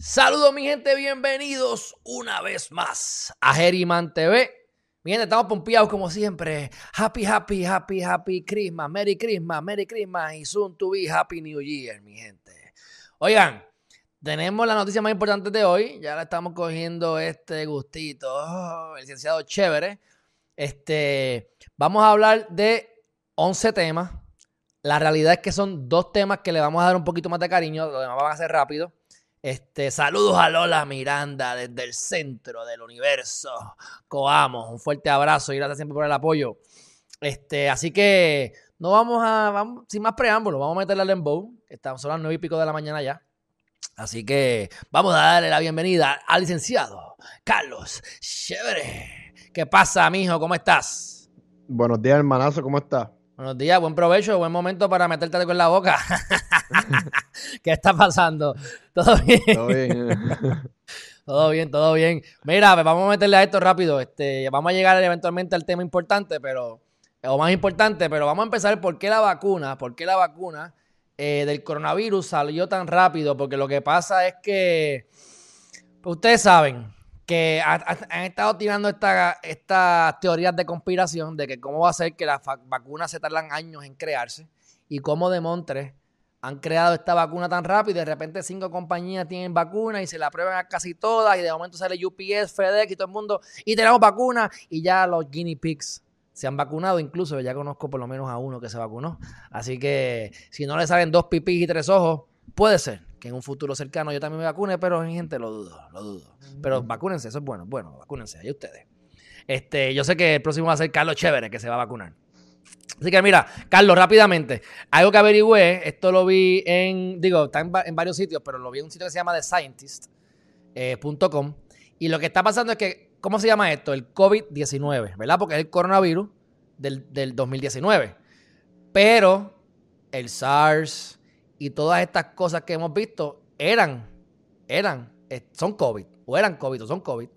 Saludos mi gente, bienvenidos una vez más a Geriman TV. Mi gente, estamos pompeados como siempre. Happy, happy, happy, happy Christmas, Merry Christmas, Merry Christmas y soon to be Happy New Year, mi gente. Oigan, tenemos la noticia más importante de hoy. Ya le estamos cogiendo este gustito. Oh, el licenciado chévere. Este, vamos a hablar de 11 temas. La realidad es que son dos temas que le vamos a dar un poquito más de cariño. Lo demás van a ser rápido. Este, saludos a Lola Miranda desde el centro del universo. Coamos, un fuerte abrazo y gracias siempre por el apoyo. Este, así que no vamos a, sin más preámbulos, vamos a meterle al Lembow. Estamos son las nueve y pico de la mañana ya. Así que vamos a darle la bienvenida al licenciado Carlos Chévere. ¿Qué pasa, mijo? ¿Cómo estás? Buenos días, hermanazo, ¿cómo estás? Buenos días, buen provecho, buen momento para meterte algo en la boca. ¿Qué está pasando? ¿Todo bien? Todo bien. todo bien, todo bien. Mira, pues vamos a meterle a esto rápido. Este, vamos a llegar eventualmente al tema importante, pero, o más importante, pero vamos a empezar por qué la vacuna, por qué la vacuna eh, del coronavirus salió tan rápido, porque lo que pasa es que, pues ustedes saben, que han estado tirando estas teorías de conspiración de que cómo va a ser que las vacunas se tardan años en crearse y cómo de Montres han creado esta vacuna tan rápido y de repente cinco compañías tienen vacuna y se la prueban a casi todas y de momento sale UPS, FedEx y todo el mundo y tenemos vacuna y ya los guinea pigs se han vacunado, incluso ya conozco por lo menos a uno que se vacunó. Así que si no le salen dos pipis y tres ojos, puede ser que en un futuro cercano yo también me vacune, pero gente lo dudo, lo dudo. Pero vacúnense, eso es bueno, bueno, vacúnense, ahí ustedes. Este, yo sé que el próximo va a ser Carlos Chévere, que se va a vacunar. Así que mira, Carlos, rápidamente, algo que averigüé, esto lo vi en, digo, está en, varios sitios, pero lo vi en un sitio que se llama TheScientist.com. Eh, y lo que está pasando es que, ¿cómo se llama esto? El COVID-19, ¿verdad? Porque es el coronavirus del, del 2019. Pero el SARS, y todas estas cosas que hemos visto eran, eran, eh, son COVID, o eran COVID, o son COVID.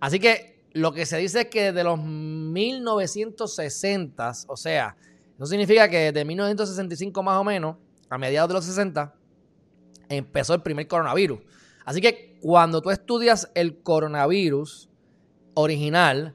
Así que lo que se dice es que desde los 1960, o sea, eso significa que desde 1965 más o menos, a mediados de los 60, empezó el primer coronavirus. Así que cuando tú estudias el coronavirus original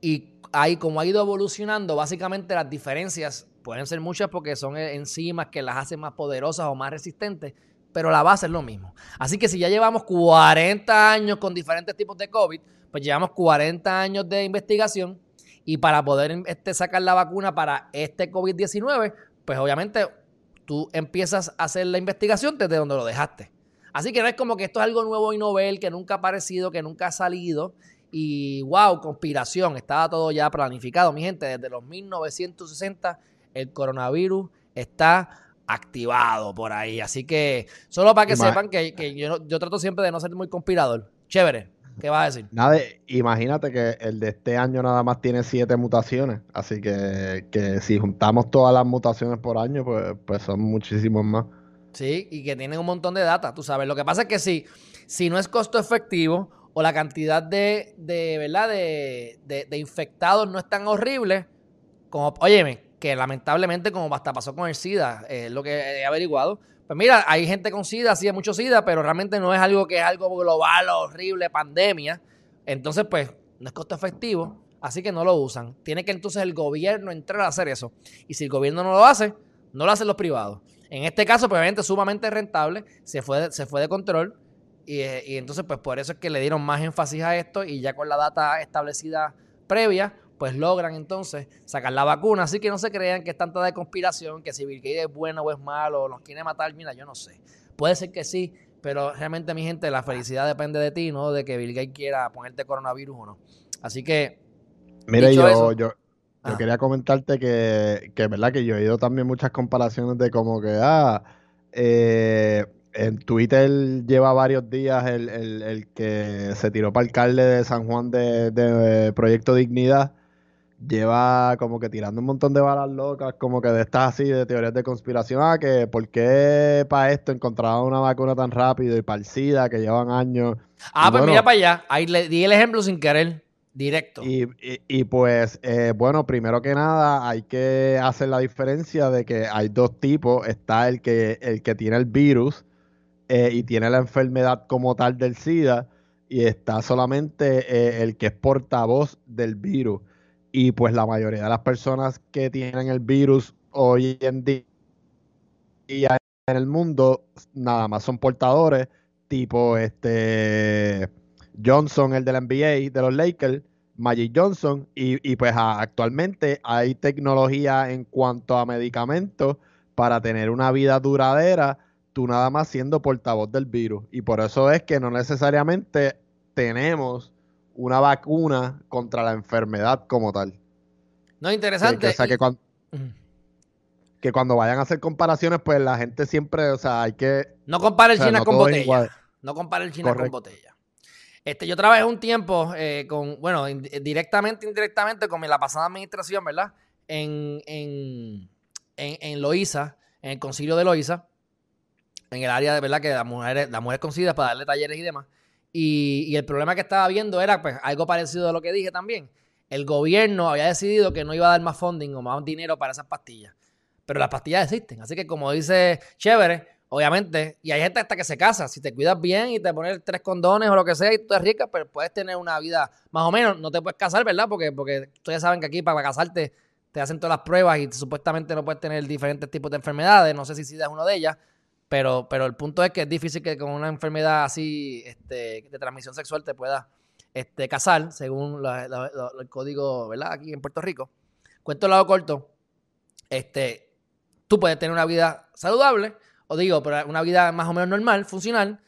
y ahí como ha ido evolucionando, básicamente las diferencias Pueden ser muchas porque son e, enzimas que las hacen más poderosas o más resistentes, pero la base es lo mismo. Así que si ya llevamos 40 años con diferentes tipos de COVID, pues llevamos 40 años de investigación y para poder este, sacar la vacuna para este COVID-19, pues obviamente tú empiezas a hacer la investigación desde donde lo dejaste. Así que no es como que esto es algo nuevo y novel, que nunca ha aparecido, que nunca ha salido. Y wow, conspiración, estaba todo ya planificado, mi gente, desde los 1960 el coronavirus está activado por ahí. Así que solo para que sepan que, yo, yo, trato siempre de no ser muy conspirador. Chévere. ¿Qué vas a decir? Nada, imagínate que el de este año nada más tiene siete mutaciones. Así que, si juntamos todas las mutaciones por año, pues, pues son muchísimos más. Sí, y que tienen un montón de data, tú sabes. Lo que pasa es que si, si no es costo efectivo o la cantidad de, de ¿verdad? De, de, de infectados no es tan horrible, como, óyeme, que lamentablemente, como hasta pasó con el SIDA, es lo que he averiguado. Pues mira, hay gente con SIDA, sí hay mucho SIDA, pero realmente no es algo que es algo global, horrible, pandemia. Entonces, pues, no es costo efectivo, así que no lo usan. Tiene que entonces el gobierno entrar a hacer eso. Y si el gobierno no lo hace, no lo hacen los privados. En este caso, pues, obviamente, sumamente rentable, se fue, se fue de control. Y, y entonces, pues, por eso es que le dieron más énfasis a esto y ya con la data establecida previa, pues logran entonces sacar la vacuna. Así que no se crean que es tanta de conspiración, que si Bill Gates es bueno o es malo, o nos quiere matar, mira, yo no sé. Puede ser que sí, pero realmente, mi gente, la felicidad depende de ti, no de que Bill Gates quiera ponerte coronavirus o no. Así que. Mira, yo, yo, quería comentarte que, que, verdad, que yo he oído también muchas comparaciones de como que, ah, eh, en Twitter lleva varios días el, el, que se tiró para alcalde de San Juan de, de Proyecto Dignidad lleva como que tirando un montón de balas locas, como que de estas así, de teorías de conspiración, ah, que por qué para esto encontraban una vacuna tan rápido y para el SIDA que llevan años. Ah, pues mira para allá, ahí le di el ejemplo sin querer, directo. Y, y, pues, eh, bueno, primero que nada hay que hacer la diferencia de que hay dos tipos, está el que, el que tiene el virus, eh, y tiene la enfermedad como tal del SIDA y está solamente eh, el que es portavoz del virus. Y pues la mayoría de las personas que tienen el virus hoy en día en el mundo nada más son portadores, tipo este Johnson, el de la NBA, de los Lakers, Magic Johnson, y, pues actualmente hay tecnología en cuanto a medicamentos para tener una vida duradera, tú nada más siendo portavoz del virus. Y por eso es que no necesariamente tenemos una vacuna contra la enfermedad como tal. No, interesante. Que, que, cuando, que, cuando, vayan a hacer comparaciones, pues la gente siempre, o sea, hay que... No compare el China con botella. No compare el China con botella. Este, yo trabajé un tiempo eh, con, bueno, directamente, indirectamente con la pasada administración, ¿verdad? En, en, en, en Loíza, en el concilio de Loíza, en el área de, ¿verdad? Que las mujeres, las mujeres concilias para darle talleres y demás. Y, el problema que estaba viendo era pues algo parecido a lo que dije también. El gobierno había decidido que no iba a dar más funding o más dinero para esas pastillas. Pero las pastillas existen. Así que como dice Chévere, obviamente, y hay gente hasta que se casa. Si te cuidas bien y te pones tres condones o lo que sea y tú eres rica, pues puedes tener una vida más o menos. No te puedes casar, ¿verdad? Porque, porque ustedes saben que aquí para casarte te hacen todas las pruebas y supuestamente no puedes tener diferentes tipos de enfermedades. No sé si SIDA es uno de ellas. Pero, pero el punto es que es difícil que con una enfermedad así este, de transmisión sexual te puedas este, casar, según el código, ¿verdad? Aquí en Puerto Rico. Cuento el lado corto. Este, tú puedes tener una vida saludable, o digo, pero una vida más o menos normal, funcional,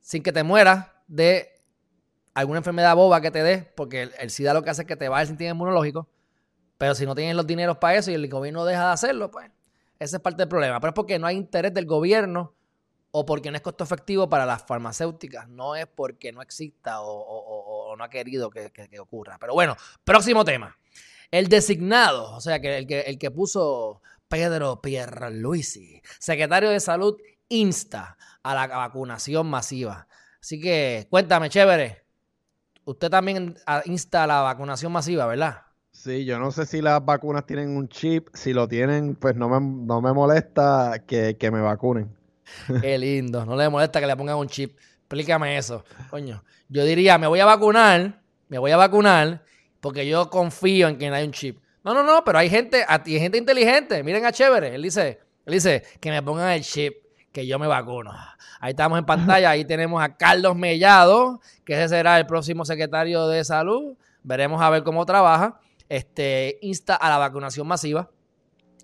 sin que te mueras de alguna enfermedad boba que te dé, porque el, SIDA lo que hace es que te va el sistema inmunológico. Pero si no tienes los dineros para eso y el gobierno deja de hacerlo, pues ese es parte del problema. Pero es porque no hay interés del gobierno o porque no es costo efectivo para las farmacéuticas. No es porque no exista o, no ha querido que, ocurra. Pero bueno, próximo tema. El designado, o sea, que el que, el que puso Pedro Pierluisi, secretario de Salud, insta a la vacunación masiva. Así que cuéntame, chévere. Usted también insta a la vacunación masiva, ¿verdad? Sí, yo no sé si las vacunas tienen un chip. Si lo tienen, pues no me, no me molesta que, me vacunen. Qué lindo. No le molesta que le pongan un chip. Explícame eso. Coño. Yo diría, me voy a vacunar, me voy a vacunar porque yo confío en que hay un chip. No, no, no, pero hay gente, hay gente inteligente. Miren a Chévere. Él dice, él dice que me pongan el chip, que yo me vacuno. Ahí estamos en pantalla. Ahí tenemos a Carlos Mellado, que ese será el próximo secretario de salud. Veremos a ver cómo trabaja este, insta a la vacunación masiva.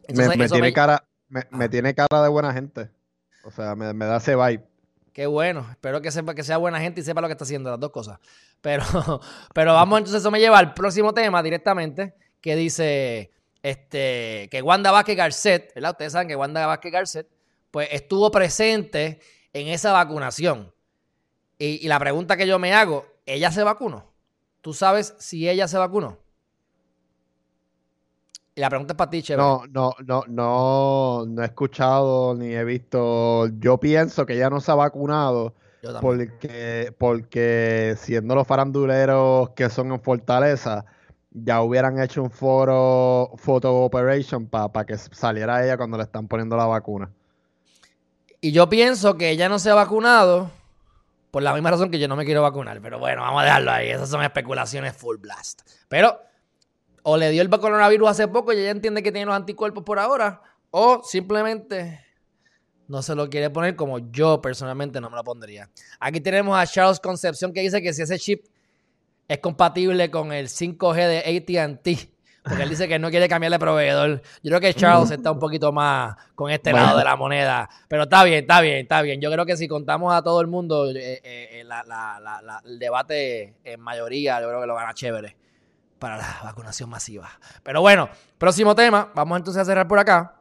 me, tiene cara, me, tiene cara de buena gente. O sea, me, da ese vibe. Qué bueno. Espero que sepa que sea buena gente y sepa lo que está haciendo, las dos cosas. Pero, pero vamos, entonces eso me lleva al próximo tema directamente, que dice este, que Wanda Vázquez Garcet, ¿verdad? Ustedes saben que Wanda Vázquez Garcet, pues estuvo presente en esa vacunación. Y, y la pregunta que yo me hago, ¿ella se vacunó? ¿Tú sabes si ella se vacunó? Y la pregunta es para ti, Chévere. No, no, no, no, no he escuchado ni he visto. Yo pienso que ella no se ha vacunado porque, porque siendo los faranduleros que son en Fortaleza, ya hubieran hecho un foro photo operation para que saliera ella cuando le están poniendo la vacuna. Y yo pienso que ella no se ha vacunado por la misma razón que yo no me quiero vacunar. Pero bueno, vamos a dejarlo ahí. Esas son especulaciones full blast. Pero o le dio el coronavirus hace poco y ella entiende que tiene los anticuerpos por ahora, o simplemente no se lo quiere poner como yo personalmente no me lo pondría. Aquí tenemos a Charles Concepción que dice que si ese chip es compatible con el 5G de ATT, porque él dice que no quiere cambiarle proveedor. Yo creo que Charles está un poquito más con este lado de la moneda, pero está bien, está bien, está bien. Yo creo que si contamos a todo el mundo eh, eh, el debate en mayoría, yo creo que lo gana chévere para la vacunación masiva. Pero bueno, próximo tema. Vamos entonces a cerrar por acá.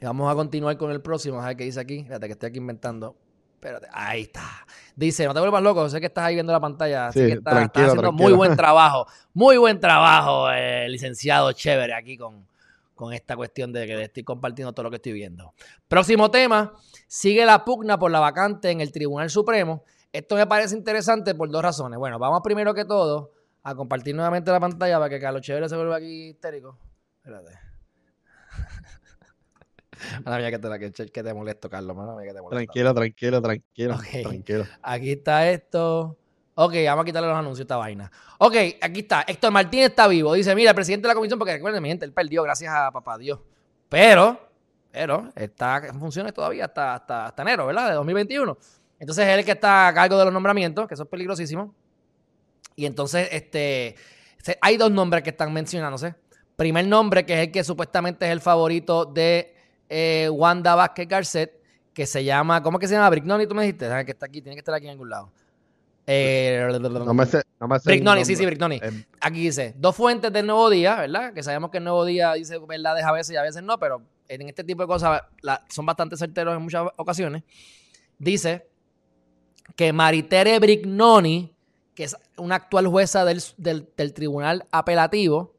Y vamos a continuar con el próximo. A ver qué dice aquí. Espérate que estoy aquí inventando. Espérate. Ahí está. Dice, no te vuelvas loco. Sé que estás ahí viendo la pantalla. Así que estás, haciendo muy buen trabajo. Muy buen trabajo, eh, licenciado chévere, aquí con, con esta cuestión de que estoy compartiendo todo lo que estoy viendo. Próximo tema. Sigue la pugna por la vacante en el Tribunal Supremo. Esto me parece interesante por dos razones. Bueno, vamos primero que todo a compartir nuevamente la pantalla para que Carlos Chévere se vuelva aquí histérico. Espérate. Mala que te, que, te molesto, Carlos. que te molesto. Tranquilo, tranquilo, tranquilo, tranquilo. Aquí está esto. Ok, vamos a quitarle los anuncios a esta vaina. Ok, aquí está. Héctor Martínez está vivo. Dice, mira, el presidente de la comisión, porque recuerden, mi gente, él perdió gracias a papá Dios. Pero, pero, está en funciones todavía hasta, hasta, hasta enero, ¿verdad? De 2021. Entonces, él es el que está a cargo de los nombramientos, que eso es peligrosísimo. Y entonces, este, hay dos nombres que están mencionándose. Primer nombre, que es el que supuestamente es el favorito de eh, Wanda Vázquez Garcet, que se llama, ¿cómo que se llama? Brignoni, tú me dijiste, que está aquí, tiene que estar aquí en algún lado. Eh, no me sé, no me sé Brignoni, sí, sí, Brignoni. Eh, aquí dice, dos fuentes del Nuevo Día, ¿verdad? Que sabemos que el Nuevo Día dice verdades a veces y a veces no, pero en este tipo de cosas son bastante certeros en muchas ocasiones. Dice que Maritere Brignoni, que es una actual jueza del, del tribunal apelativo,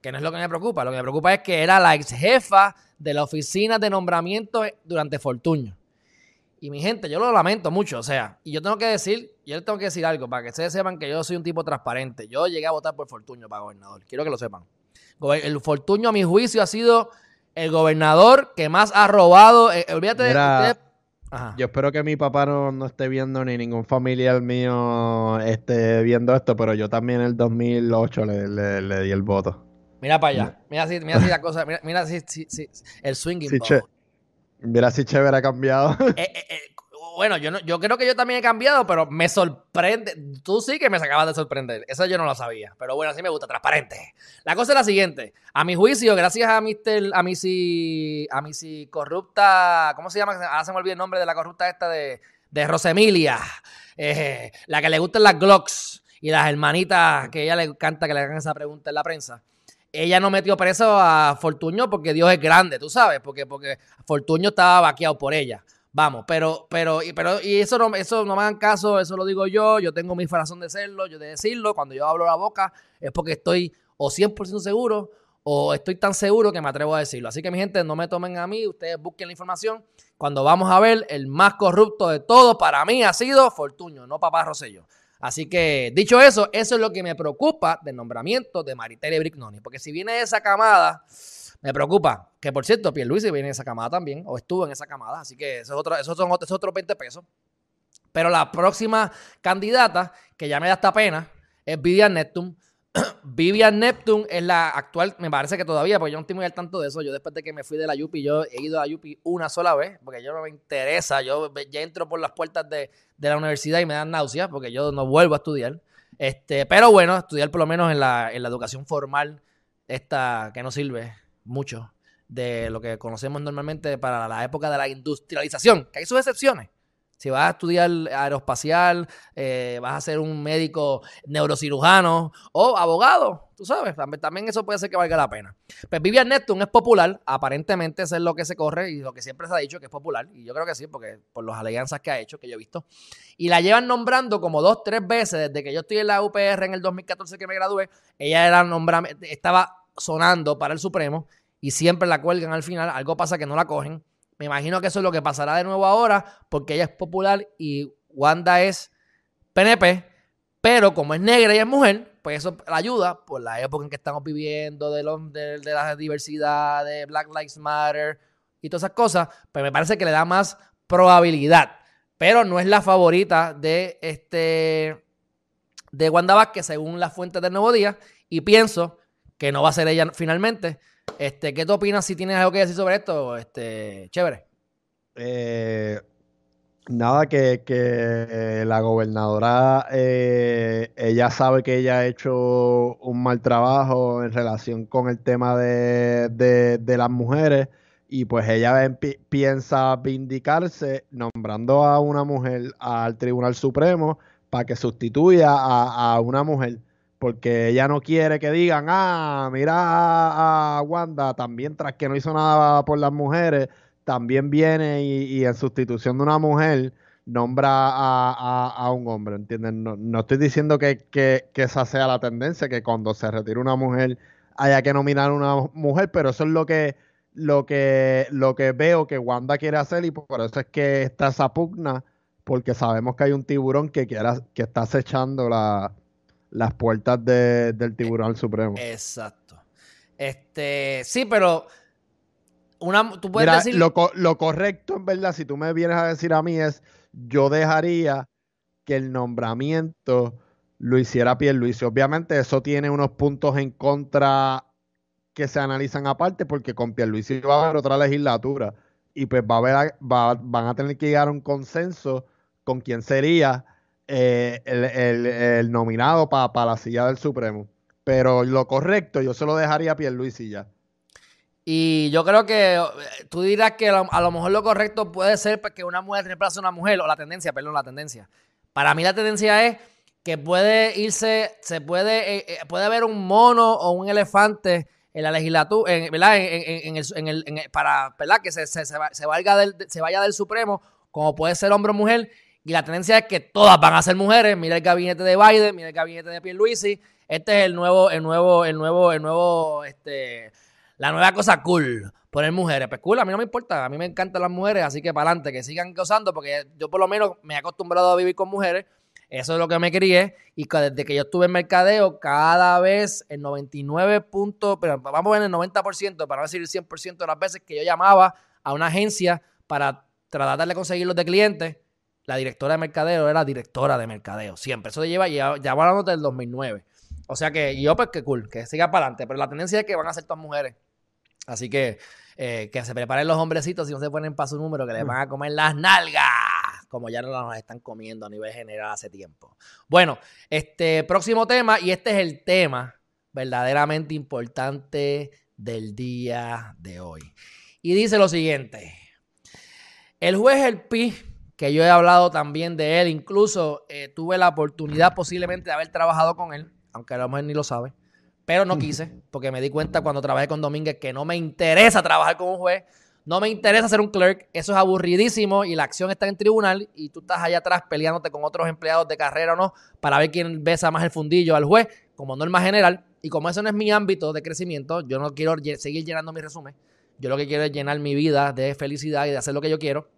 que no es lo que me preocupa. Lo que me preocupa es que era la ex jefa de la oficina de nombramiento durante Fortuño. Y mi gente, yo lo lamento mucho, o sea, y yo tengo que decir, yo les tengo que decir algo para que ustedes sepan que yo soy un tipo transparente. Yo llegué a votar por Fortuño para gobernador, quiero que lo sepan. El Fortuño, a mi juicio, ha sido el gobernador que más ha robado. Eh, olvídate de. Yo espero que mi papá no, esté viendo ni ningún familiar mío esté viendo esto, pero yo también en el 2008 le di el voto. Mira para allá. Mira si, mira si la cosa. Mira, mira si, si, el swinging Mira si chévere ha cambiado. Eh, eh, eh, bueno, yo, no, yo creo que yo también he cambiado, pero me sorprende. Tú sí que me acabas de sorprender. Eso yo no lo sabía. Pero bueno, así me gusta, transparente. La cosa es la siguiente. A mi juicio, gracias a Mr. A mi si. A mi si corrupta. ¿Cómo se llama? Ahora se me olvidó el nombre de la corrupta esta de. De Rosemilia. la que le gustan las Glocks. Y las hermanitas que ella le encanta que le hagan esa pregunta en la prensa ella no metió preso a Fortuño porque Dios es grande, tú sabes, porque, porque Fortuño estaba vaqueado por ella. Vamos, pero, pero, pero, y eso no, eso no me hagan caso, eso lo digo yo, yo tengo mi razón de serlo, yo de decirlo, cuando yo hablo la boca es porque estoy o 100% seguro o estoy tan seguro que me atrevo a decirlo. Así que mi gente, no me tomen a mí, ustedes busquen la información. Cuando vamos a ver, el más corrupto de todos para mí ha sido Fortuño, no Papá Rosello. Así que, dicho eso, eso es lo que me preocupa del nombramiento de Maritere Brignoni. Porque si viene esa camada, me preocupa. Que por cierto, Pierluisi viene en esa camada también, o estuvo en esa camada. Así que eso es otro, esos son otros 20 pesos. Pero la próxima candidata, que ya me da esta pena, es Vivian Neptune. Vivian Neptune es la actual, me parece que todavía, porque yo no estoy muy al tanto de eso. Yo después de que me fui de la Yupi, yo he ido a la Yupi una sola vez, porque yo no me interesa. Yo ya entro por las puertas de, la universidad y me dan náuseas, porque yo no vuelvo a estudiar. Este, pero bueno, estudiar por lo menos en la, en la educación formal, esta que no sirve mucho de lo que conocemos normalmente para la época de la industrialización, que hay sus excepciones. Si vas a estudiar aeroespacial, eh, vas a ser un médico neurocirujano o abogado, tú sabes, también, eso puede ser que valga la pena. Pues Vivian Neptune es popular, aparentemente eso es lo que se corre y lo que siempre se ha dicho que es popular, y yo creo que sí, porque por las alianzas que ha hecho, que yo he visto, y la llevan nombrando como dos, tres veces desde que yo estoy en la UPR en el 2014 que me gradué, ella era nombrada, estaba sonando para el Supremo y siempre la cuelgan al final, algo pasa que no la cogen me imagino que eso es lo que pasará de nuevo ahora, porque ella es popular y Wanda es PNP, pero como es negra y es mujer, pues eso la ayuda por la época en que estamos viviendo, de, de, la diversidad, Black Lives Matter y todas esas cosas, pues me parece que le da más probabilidad. Pero no es la favorita de este de Wanda Vázquez, según las fuentes del Nuevo Día, y pienso que no va a ser ella finalmente. Este, ¿Qué tú opinas si tienes algo que decir sobre esto? Este, chévere. Eh, nada, que, que la gobernadora, eh, ella sabe que ella ha hecho un mal trabajo en relación con el tema de, de, las mujeres y pues ella piensa vindicarse nombrando a una mujer al Tribunal Supremo para que sustituya a, a una mujer porque ella no quiere que digan, ah, mira a, Wanda, también tras que no hizo nada por las mujeres, también viene y, en sustitución de una mujer nombra a, un hombre, ¿entiendes? No, estoy diciendo que, esa sea la tendencia, que cuando se retire una mujer haya que nominar a una mujer, pero eso es lo que, lo que, lo que veo que Wanda quiere hacer y por eso es que está esa pugna, porque sabemos que hay un tiburón que, quiera, que está acechando la las puertas del Tribunal Supremo. Exacto. Este, sí, pero una, tú puedes decir... Lo, lo correcto, en verdad, si tú me vienes a decir a mí es, yo dejaría que el nombramiento lo hiciera Pierluisi. Obviamente eso tiene unos puntos en contra que se analizan aparte porque con Pierluisi va a haber otra legislatura y pues va a haber, van a tener que llegar a un consenso con quién sería eh, el, nominado para la silla del Supremo. Pero lo correcto yo se lo dejaría a Pierluisi ya. Y yo creo que eh, tú dirás que a lo mejor lo correcto puede ser que una mujer reemplace a una mujer, o la tendencia, perdón, la tendencia. Para mí la tendencia es que puede irse, se puede, eh, puede haber un mono o un elefante en la legislatura, ¿verdad? En, el, para ¿verdad? que se, se, se, valga del, se vaya del Supremo, como puede ser hombre o mujer, y la tendencia es que todas van a ser mujeres. Mira el gabinete de Biden, mira el gabinete de Pierluisi. Este es el nuevo, el nuevo, el nuevo, el nuevo, este, la nueva cosa cool. Poner mujeres. Pues cool, a mí no me importa. A mí me encantan las mujeres, así que para adelante, que sigan gozando, porque yo por lo menos me he acostumbrado a vivir con mujeres. Eso es lo que me crié. Y desde que yo estuve en mercadeo, cada vez el 99 puntos, pero vamos a ver el 90%, para no decir el 100% de las veces que yo llamaba a una agencia para tratar de conseguir los de clientes, la directora de mercadeo era directora de mercadeo, siempre. Eso lleva ya, ya hablando del 2009. O sea que yo, pues que cool, que siga para adelante. Pero la tendencia es que van a ser todas mujeres. Así que eh, que se preparen los hombrecitos si no se ponen para su número, que les mm. van a comer las nalgas, como ya no las están comiendo a nivel general hace tiempo. Bueno, este próximo tema, y este es el tema verdaderamente importante del día de hoy. Y dice lo siguiente. El juez El Pi, que yo he hablado también de él, incluso eh, tuve la oportunidad posiblemente de haber trabajado con él, aunque a lo mejor ni lo sabe. Pero no quise, porque me di cuenta cuando trabajé con Domínguez que no me interesa trabajar con un juez, no me interesa ser un clerk, eso es aburridísimo y la acción está en tribunal y tú estás allá atrás peleándote con otros empleados de carrera o no para ver quién besa más el fundillo al juez como norma general. Y como eso no es mi ámbito de crecimiento, yo no quiero seguir llenando mi resumen. Yo lo que quiero es llenar mi vida de felicidad y de hacer lo que yo quiero.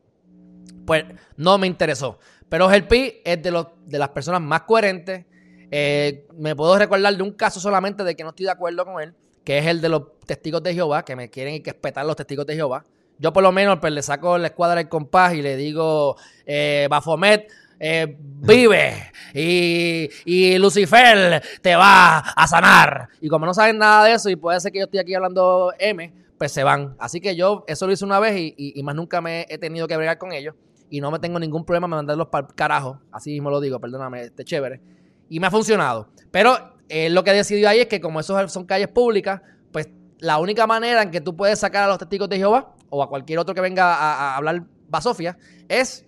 Pues no me interesó. Pero Pi es de, los, de las personas más coherentes, eh, me puedo recordar de un caso solamente de que no estoy de acuerdo con él, que es el de los testigos de Jehová, que me quieren que respetar los testigos de Jehová. Yo por lo menos pues, le saco la escuadra del compás y le digo, eh, Bafomet, eh, vive y, y, Lucifer te va a sanar. Y como no saben nada de eso y puede ser que yo estoy aquí hablando M, pues se van. Así que yo eso lo hice una vez y, y, más nunca me he tenido que bregar con ellos. Y no me tengo ningún problema en mandarlos para el carajo. Así mismo lo digo, perdóname, este chévere y me ha funcionado. Pero eh, lo que decidió ahí es que como esos son calles públicas, pues la única manera en que tú puedes sacar a los testigos de Jehová o a cualquier otro que venga a, hablar basofia es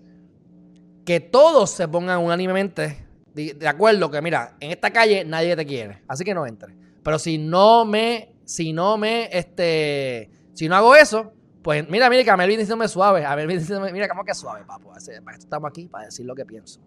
que todos se pongan unánimemente de, de, acuerdo que mira, en esta calle nadie te quiere, así que no entre. Pero si no me, si no me, este, si no hago eso, pues mira, mira, que a Melvin diciéndome suave. A Melvin diciéndome, mira, ¿cómo que suave, papo? Para esto estamos aquí, para decir lo que pienso.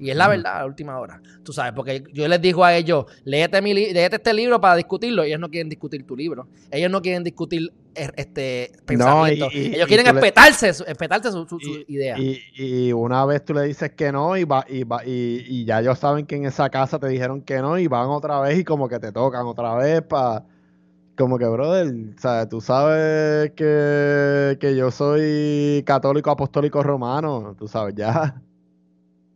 Y es la verdad, a la última hora. Tú sabes, porque yo les digo a ellos, léete, mi léete este libro para discutirlo. Ellos no quieren discutir tu libro. Ellos no quieren discutir er, este pensamiento. ellos quieren respetarse, respetarse su, su, idea. Y, una vez tú le dices que no y, va, y, va, y ya ellos saben que en esa casa te dijeron que no y van otra vez y como que te tocan otra vez para como que, brother, sea, tú sabes que, que yo soy católico apostólico romano, tú sabes, ya.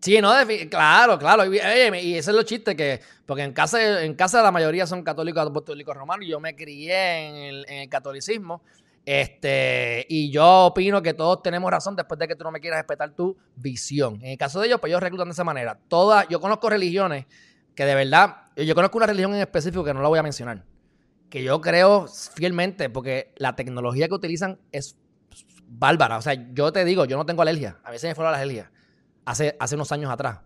Sí, no, claro, claro. Y, ese es lo chiste que, porque en casa, en casa la mayoría son católicos apostólicos romanos. Yo me crié en el, en el, catolicismo. Este, y yo opino que todos tenemos razón después de que tú no me quieras respetar tu visión. En el caso de ellos, pues ellos reclutan de esa manera. Toda, yo conozco religiones que de verdad, yo conozco una religión en específico que no la voy a mencionar que yo creo fielmente, porque la tecnología que utilizan es bárbara. O sea, yo te digo, yo no tengo alergia. A veces me fue la alergia. Hace, hace unos años atrás.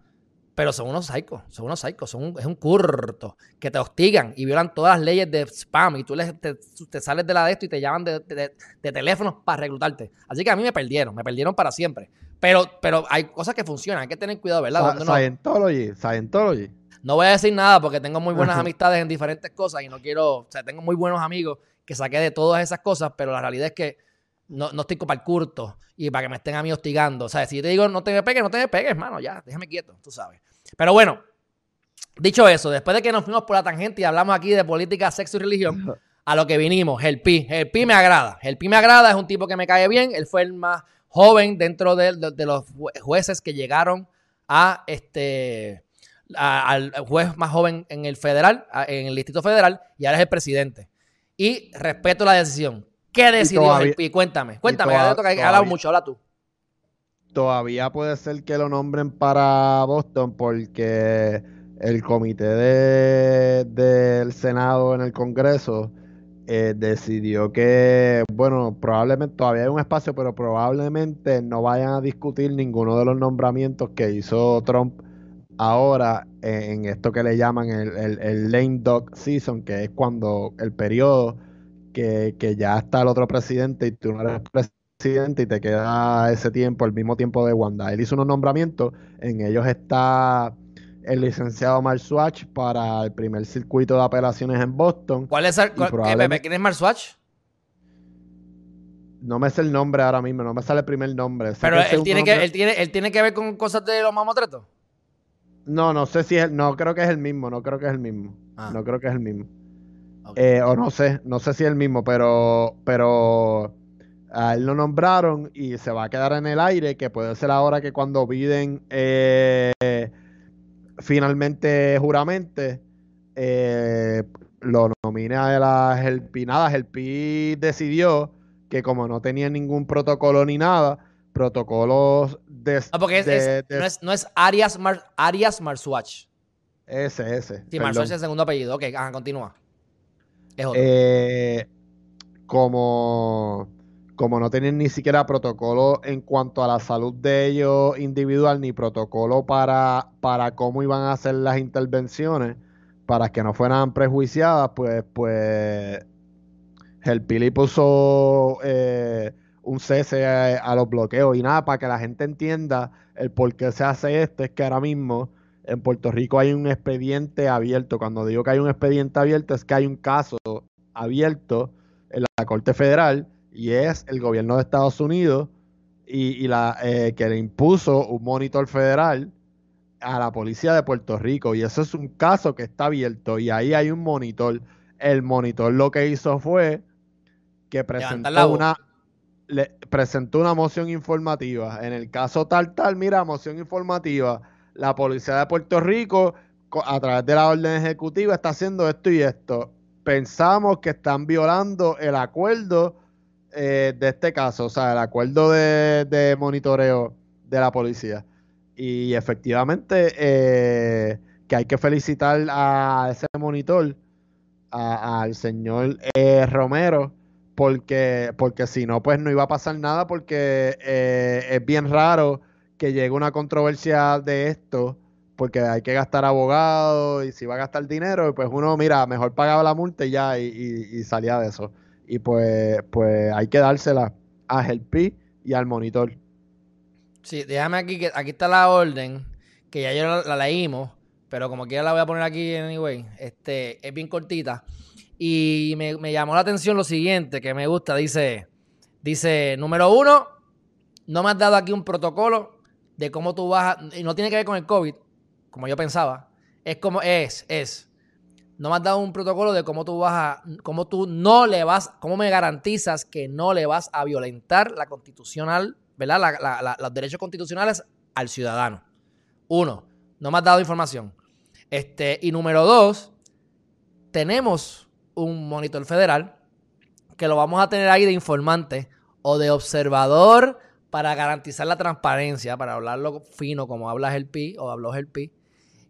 Pero son unos psicos, son unos psicos, son es un curto que te hostigan y violan todas las leyes de spam y tú les, te, sales de la de esto y te llaman de, de, teléfonos para reclutarte. Así que a mí me perdieron, me perdieron para siempre. Pero, pero hay cosas que funcionan, hay que tener cuidado, ¿verdad? Scientology, Scientology. No voy a decir nada porque tengo muy buenas amistades en diferentes cosas y no quiero, o sea, tengo muy buenos amigos que saqué de todas esas cosas, pero la realidad es que no, no estoy para el curto y para que me estén a mí hostigando. O sea, si yo te digo no te me pegues, no te me pegues, hermano, ya, déjame quieto, tú sabes. Pero bueno, dicho eso, después de que nos fuimos por la tangente y hablamos aquí de política, sexo y religión, a lo que vinimos, el Pi. El Pi me agrada. El Pi me agrada, es un tipo que me cae bien. Él fue el más joven dentro de, los jueces que llegaron a este al juez más joven en el federal, en el distrito federal, y ahora es el presidente. Y respeto la decisión. ¿Qué decidió el Pi? Cuéntame, cuéntame, ya que hablado mucho, habla tú. Todavía puede ser que lo nombren para Boston porque el comité del Senado en el Congreso eh, decidió que, bueno, probablemente todavía hay un espacio, pero probablemente no vayan a discutir ninguno de los nombramientos que hizo Trump ahora en esto que le llaman el, el, lame dog season, que es cuando el periodo que, que, ya está el otro presidente y tú no eres presidente y te queda ese tiempo, el mismo tiempo de Wanda. Él hizo unos nombramientos, en ellos está el licenciado Mark Swatch para el primer circuito de apelaciones en Boston. ¿Cuál es el, ¿Quién es Mark Swatch? No me sé el nombre ahora mismo, no me sale el primer nombre. Pero él tiene, que, él, tiene, él tiene que ver con cosas de los mamotretos. No, no sé si es el, no creo que es el mismo, no creo que es el mismo. Ah. No creo que es el mismo. Eh, o no sé, no sé si es el mismo, pero, pero a él lo nombraron y se va a quedar en el aire, que puede ser ahora que cuando piden eh, finalmente juramente eh, lo nomina de la Gelpi. Nada, Gelpi decidió que como no tenía ningún protocolo ni nada, protocolos de... Ah, porque no, es, no es Arias, Mar, Arias Marsuach. Ese, ese. Sí, Marsuach es el segundo apellido. Ok, ajá, continúa. Es otro. Eh, como como no tenían ni siquiera protocolo en cuanto a la salud de ellos individual, ni protocolo para, para cómo iban a hacer las intervenciones, para que no fueran prejuiciadas, pues, pues el Pili puso eh, un cese a, los bloqueos y nada, para que la gente entienda el por qué se hace esto, es que ahora mismo en Puerto Rico hay un expediente abierto. Cuando digo que hay un expediente abierto, es que hay un caso abierto en la Corte Federal y es el gobierno de Estados Unidos y, la eh, que le impuso un monitor federal a la policía de Puerto Rico y eso es un caso que está abierto y ahí hay un monitor. El monitor lo que hizo fue que presentó una le, presentó una moción informativa. En el caso tal tal, mira, moción informativa. La policía de Puerto Rico a través de la orden ejecutiva está haciendo esto y esto. Pensamos que están violando el acuerdo eh, de este caso, o sea, el acuerdo de, monitoreo de la policía. Y efectivamente, eh, que hay que felicitar a ese monitor, al señor eh, Romero, porque, porque si no, pues no iba a pasar nada, porque es bien raro que llegue una controversia de esto, porque hay que gastar abogados y si va a gastar dinero, pues uno, mira, mejor pagaba la multa y ya, y salía de eso y pues, pues hay que dársela a Helpi y al monitor. Sí, déjame aquí, que aquí está la orden, que ya yo la, leímos, pero como quiera la voy a poner aquí anyway. Este, es bien cortita. Y me, llamó la atención lo siguiente, que me gusta, dice, dice, número uno, no me has dado aquí un protocolo de cómo tú vas a, y no tiene que ver con el COVID, como yo pensaba, es como es, es, no me has dado un protocolo de cómo tú vas a, cómo tú no le vas, cómo me garantizas que no le vas a violentar la constitucional, ¿verdad? los derechos constitucionales al ciudadano. Uno, no me has dado información. Este, y número dos, tenemos un monitor federal que lo vamos a tener ahí de informante o de observador para garantizar la transparencia, para hablarlo fino como hablas el PI o habló el PI.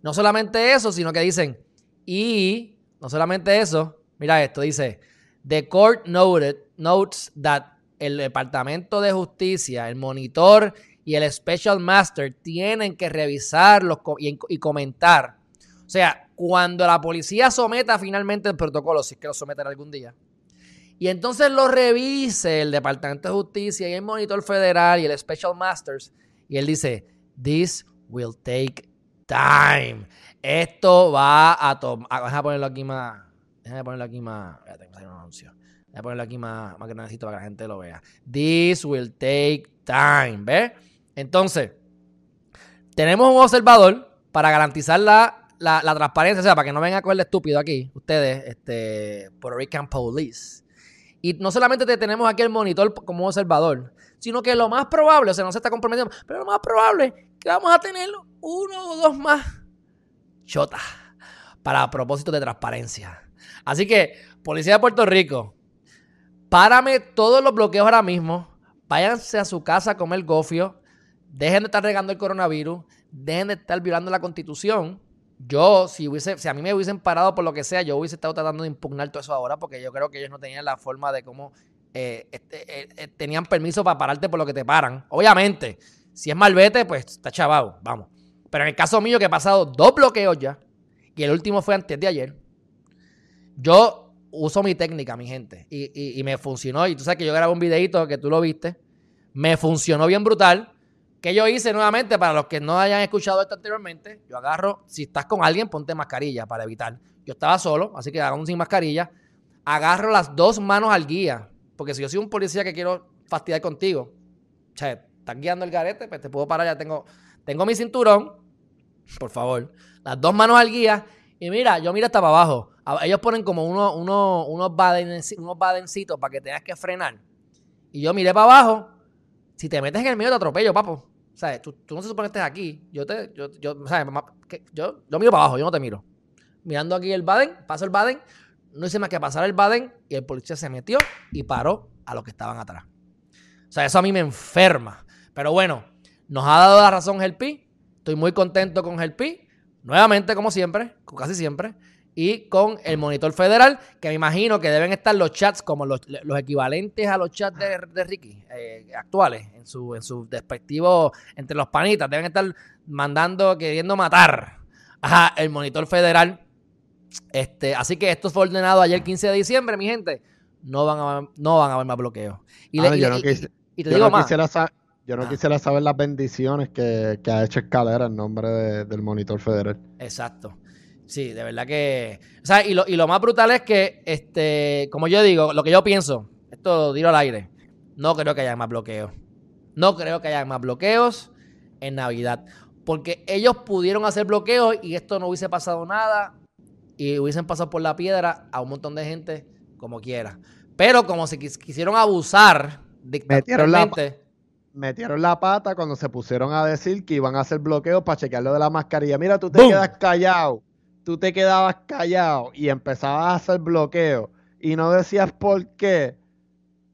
No solamente eso, sino que dicen, y no solamente eso, mira esto, dice, The court noted, notes that el Departamento de Justicia, el monitor y el Special Master tienen que revisarlos y, y comentar. O sea, cuando la policía someta finalmente el protocolo, si es que lo someten algún día, y entonces lo revise el Departamento de Justicia y el Monitor Federal y el Special Masters, y él dice, This will take time. Esto va a tomar. Ah, déjame ponerlo aquí más. Déjame ponerlo aquí más. Espérate, que un anuncio. Déjame ponerlo aquí más, más necesito para que la gente lo vea. This will take time. ¿Ves? Entonces, tenemos un observador para garantizar la la, transparencia, o sea, para que no vengan a coger estúpido aquí, ustedes, este, Puerto Rican Police. Y no solamente te tenemos aquí el monitor como observador, sino que lo más probable, o sea, no se está comprometiendo, pero lo más probable es que vamos a tener uno o dos más chotas para propósito de transparencia. Así que, Policía de Puerto Rico, párame todos los bloqueos ahora mismo, váyanse a su casa a comer gofio, dejen de estar regando el coronavirus, dejen de estar violando la constitución. Yo, si, hubiese, si a mí me hubiesen parado por lo que sea, yo hubiese estado tratando de impugnar todo eso ahora porque yo creo que ellos no tenían la forma de cómo eh, este, eh, eh, tenían permiso para pararte por lo que te paran. Obviamente, si es malvete, pues está chavado, vamos. Pero en el caso mío, que he pasado dos bloqueos ya, y el último fue antes de ayer, yo uso mi técnica, mi gente, y, y me funcionó. Y tú sabes que yo grabé un videito que tú lo viste, me funcionó bien brutal. ¿Qué yo hice nuevamente? Para los que no hayan escuchado esto anteriormente, yo agarro, si estás con alguien, ponte mascarilla para evitar. Yo estaba solo, así que hago sin mascarilla. Agarro las dos manos al guía, porque si yo soy un policía que quiero fastidiar contigo, o sea, estás guiando el garete, pues te puedo parar, ya tengo, tengo mi cinturón, por favor, las dos manos al guía, y mira, yo mira hasta para abajo. Ellos ponen como uno, uno, unos, badencitos para que tengas que frenar. Y yo miré para abajo. Si te metes en el medio te atropello, papo. O sea, tú, no se supone que estés aquí. Yo te, yo, yo, ¿sabes? Yo, yo miro para abajo, yo no te miro. Mirando aquí el Baden, paso el Baden, no hice más que pasar el Baden y el policía se metió y paró a los que estaban atrás. O sea, eso a mí me enferma. Pero bueno, nos ha dado la razón Gelpi. Estoy muy contento con Gelpi. Nuevamente, como siempre, casi siempre. Y con el monitor federal, que me imagino que deben estar los chats como los, equivalentes a los chats de, Ricky eh, actuales, en su, en su despectivo entre los panitas. Deben estar mandando, queriendo matar a el monitor federal. Este, así que esto fue ordenado ayer 15 de diciembre, mi gente. No van a, no van a haber más bloqueos. Y, te digo más. yo no quisiera saber las bendiciones que, ha hecho Escalera en nombre del monitor federal. Exacto. Sí, de verdad que. O sea, y lo, y lo más brutal es que, este, como yo digo, lo que yo pienso, esto lo al aire, no creo que haya más bloqueos. No creo que haya más bloqueos en Navidad. Porque ellos pudieron hacer bloqueos y esto no hubiese pasado nada. Y hubiesen pasado por la piedra a un montón de gente como quiera. Pero como se quisieron abusar metieron la, metieron la pata cuando se pusieron a decir que iban a hacer bloqueos para chequear lo de la mascarilla. Mira, tú te quedas callado tú te quedabas callado y empezabas a hacer bloqueo y no decías por qué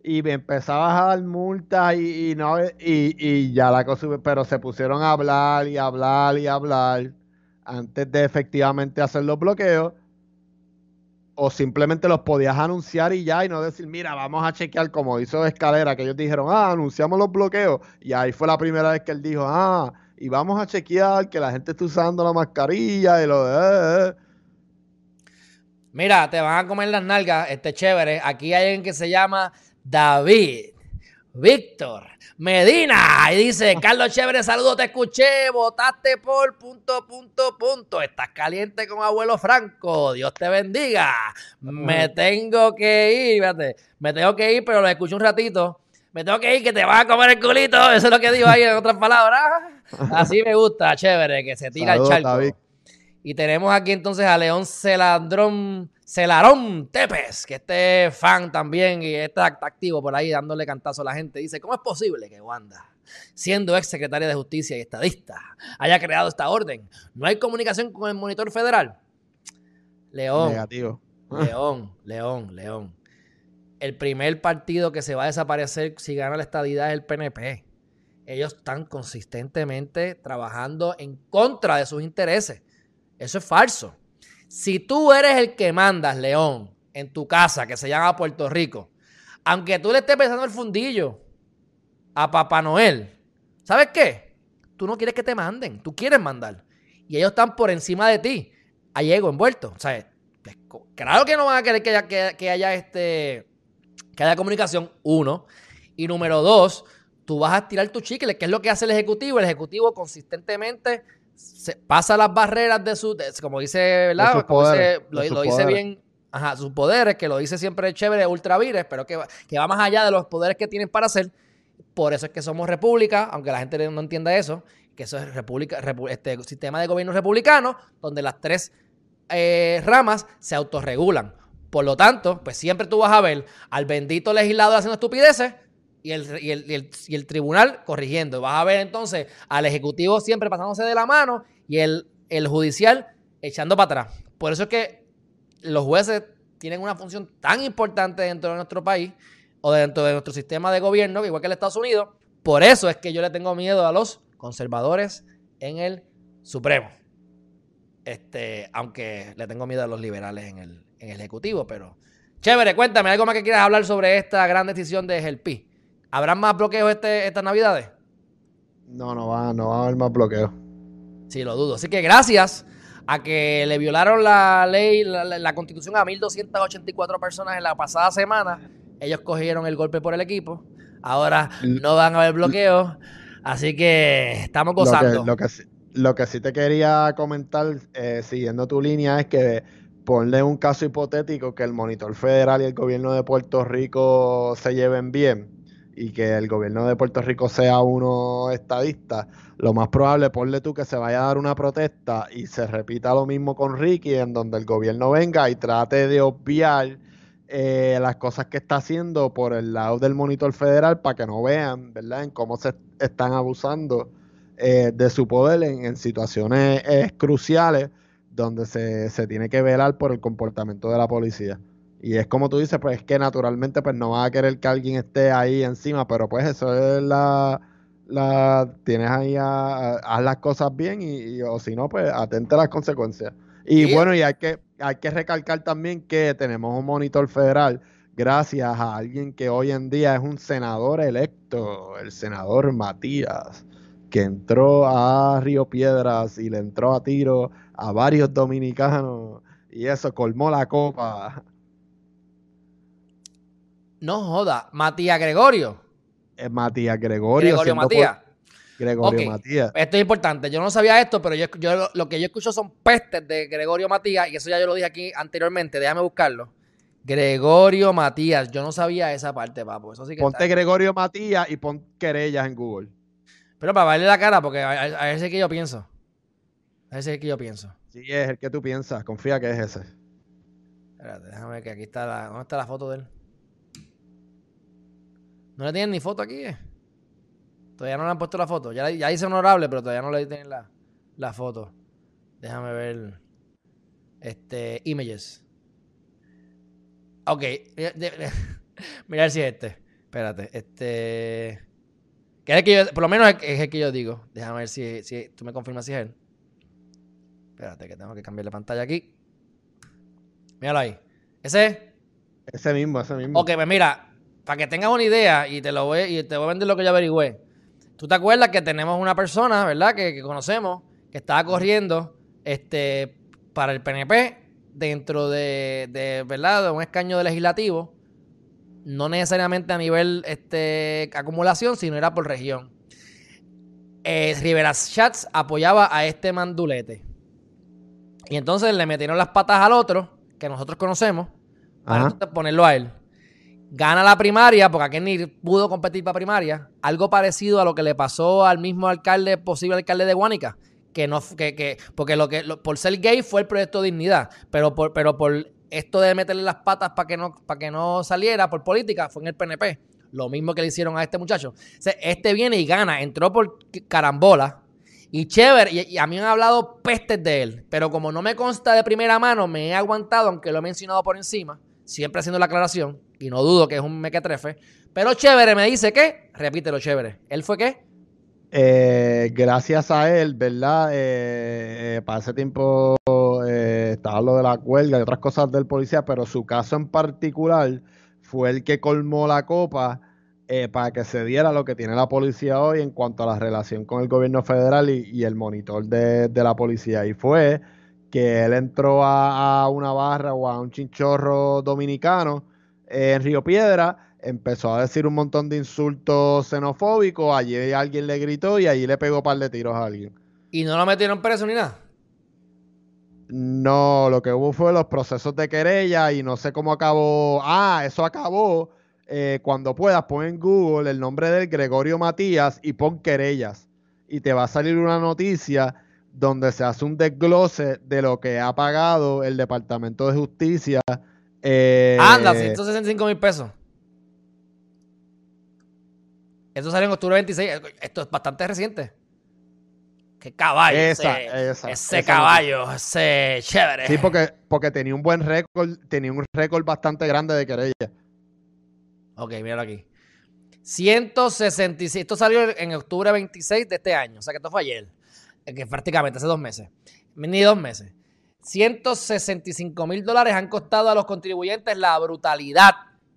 y empezabas a dar multas y, no y, ya la cosa pero se pusieron a hablar y hablar y hablar antes de efectivamente hacer los bloqueos o simplemente los podías anunciar y ya y no decir mira vamos a chequear como hizo Escalera que ellos dijeron ah anunciamos los bloqueos y ahí fue la primera vez que él dijo ah y vamos a chequear que la gente esté usando la mascarilla y lo de... Eh, eh". Mira, te van a comer las nalgas, este chévere. Aquí hay alguien que se llama David, Víctor, Medina. Y dice, Carlos Chévere, saludo, te escuché, votaste por punto, punto, punto. Estás caliente con abuelo Franco. Dios te bendiga. Me tengo que ir, fíjate. Me tengo que ir, pero lo escucho un ratito me tengo que ir, que te vas a comer el culito. Eso es lo que digo ahí en otras palabras. Así me gusta, chévere, que se tira el charco. Y tenemos aquí entonces a León Celadrón, Celarón Tepes, que este fan también y está activo por ahí dándole cantazo a la gente. Dice, ¿cómo es posible que Wanda, siendo ex secretaria de Justicia y estadista, haya creado esta orden? ¿No hay comunicación con el monitor federal? León. Negativo. León, León, León el primer partido que se va a desaparecer si gana la estadidad es el PNP. Ellos están consistentemente trabajando en contra de sus intereses. Eso es falso. Si tú eres el que mandas, León, en tu casa, que se llama Puerto Rico, aunque tú le estés pensando el fundillo a Papá Noel, ¿sabes qué? Tú no quieres que te manden, tú quieres mandar. Y ellos están por encima de ti. Hay ego envuelto. O sea, claro que no van a querer que haya este que haya comunicación, uno. Y número dos, tú vas a tirar tu chicle, que es lo que hace el Ejecutivo. El Ejecutivo consistentemente se pasa las barreras de su, como dice, ¿verdad? lo, dice bien, ajá, sus poderes, que lo dice siempre chévere, ultravires, pero que, que va más allá de los poderes que tienen para hacer. Por eso es que somos república, aunque la gente no entienda eso, que eso es república, este sistema de gobierno republicano, donde las tres eh, ramas se autorregulan. Por lo tanto, pues siempre tú vas a ver al bendito legislador haciendo estupideces y el, y el, tribunal corrigiendo. Vas a ver entonces al ejecutivo siempre pasándose de la mano y el, el judicial echando para atrás. Por eso es que los jueces tienen una función tan importante dentro de nuestro país o dentro de nuestro sistema de gobierno, igual que el Estados Unidos. Por eso es que yo le tengo miedo a los conservadores en el Supremo. Este, aunque le tengo miedo a los liberales en el, en el Ejecutivo, pero chévere, cuéntame algo más que quieras hablar sobre esta gran decisión de Gelpi. ¿Habrán más bloqueos este, estas navidades? No, no va, no va a haber más bloqueos. Sí, lo dudo. Así que gracias a que le violaron la ley, la, constitución a 1.284 personas en la pasada semana. Ellos cogieron el golpe por el equipo. Ahora no van a haber bloqueos. Así que estamos gozando. Lo que, lo que, sí te quería comentar, eh, siguiendo tu línea, es que ponle un caso hipotético que el monitor federal y el gobierno de Puerto Rico se lleven bien y que el gobierno de Puerto Rico sea uno estadista, lo más probable, ponle tú que se vaya a dar una protesta y se repita lo mismo con Ricky, en donde el gobierno venga y trate de obviar eh, las cosas que está haciendo por el lado del monitor federal para que no vean, ¿verdad?, en cómo se están abusando eh, de su poder en, situaciones eh, cruciales donde se, se tiene que velar por el comportamiento de la policía. Y es como tú dices, pues es que naturalmente pues no va a querer que alguien esté ahí encima, pero pues eso es la, la tienes ahí a, haz las cosas bien y, o si no, pues atente a las consecuencias. Y bueno, y hay que, hay que recalcar también que tenemos un monitor federal gracias a alguien que hoy en día es un senador electo, el senador Matías, que entró a Río Piedras y le entró a tiro a varios dominicanos y eso colmó la copa no joda. Matías Gregorio. Es Matías Gregorio. Gregorio Matías. Gregorio Matías. Esto es importante. Yo no sabía esto, pero yo, lo que yo escucho son pestes de Gregorio Matías, y eso ya yo lo dije aquí anteriormente. Déjame buscarlo. Gregorio Matías. Yo no sabía esa parte, papo. Eso sí que Ponte Gregorio Matías y pon querellas en Google. Pero para verle la cara, porque a, es el que yo pienso. Ese es el que yo pienso. Sí, es el que tú piensas. Confía que es ese. Espérate, déjame ver que aquí está la. ¿Dónde está la foto de él? No le tienen ni foto aquí, eh. Todavía no le han puesto la foto. Ya, ya dice honorable, pero todavía no le tienen la, foto. Déjame ver. Este. Images. Ok. Mira si es este. Espérate. Este. Que es el que yo, por lo menos es el que yo digo. Déjame ver si, si tú me confirmas si es él. Espérate, que tengo que cambiar la pantalla aquí. Míralo ahí. ¿Ese Ese mismo, ese mismo. Ok, pues mira, para que tengas una idea y te lo voy, y te voy a vender lo que yo averigüé. Tú te acuerdas que tenemos una persona, ¿verdad? Que, conocemos, que estaba corriendo este, para el PNP dentro de, ¿verdad? De un escaño de legislativo. No necesariamente a nivel este, acumulación, sino era por región. Eh, Rivera Chats apoyaba a este mandulete. Y entonces le metieron las patas al otro, que nosotros conocemos, para ponerlo a él gana la primaria, porque aquí ni pudo competir para primaria, algo parecido a lo que le pasó al mismo alcalde, posible alcalde de Guánica, que no, que, que porque lo que, por ser gay fue el proyecto Dignidad, pero por, pero por esto de meterle las patas para que no, para que no saliera por política, fue en el PNP. Lo mismo que le hicieron a este muchacho. este viene y gana, entró por carambola. Y chévere, y, a mí me han hablado pestes de él, pero como no me consta de primera mano, me he aguantado, aunque lo he mencionado por encima, siempre haciendo la aclaración y no dudo que es un mequetrefe. Pero chévere me dice que, repítelo, chévere. ¿Él fue qué? Eh, gracias a él, ¿verdad? Eh, eh, para ese tiempo estaba lo de la cuelga y otras cosas del policía, pero su caso en particular fue el que colmó la copa para que se diera lo que tiene la policía hoy en cuanto a la relación con el gobierno federal y, el monitor de, la policía. Y fue que él entró a, a, una barra o a un chinchorro dominicano en Río Piedra, empezó a decir un montón de insultos xenofóbicos, allí alguien le gritó y allí le pegó un par de tiros a alguien. ¿Y no lo metieron preso ni nada? No, lo que hubo fue los procesos de querella y no sé cómo acabó. Ah, eso acabó. Eh, cuando puedas, pon en Google el nombre del Gregorio Matías y pon querellas. y te va a salir una noticia donde se hace un desglose de lo que ha pagado el Departamento de Justicia. Eh, Anda, 165 mil pesos. Esto salió en octubre 26. Esto es bastante reciente. Qué caballo. ese, caballo, ese chévere. Sí, porque, porque tenía un buen récord, tenía un récord bastante grande de querella. Ok, míralo aquí. 166. Esto salió en octubre 26 de este año. O sea que esto fue ayer. Eh, que prácticamente hace dos meses. Ni dos meses. 165 mil dólares han costado a los contribuyentes la brutalidad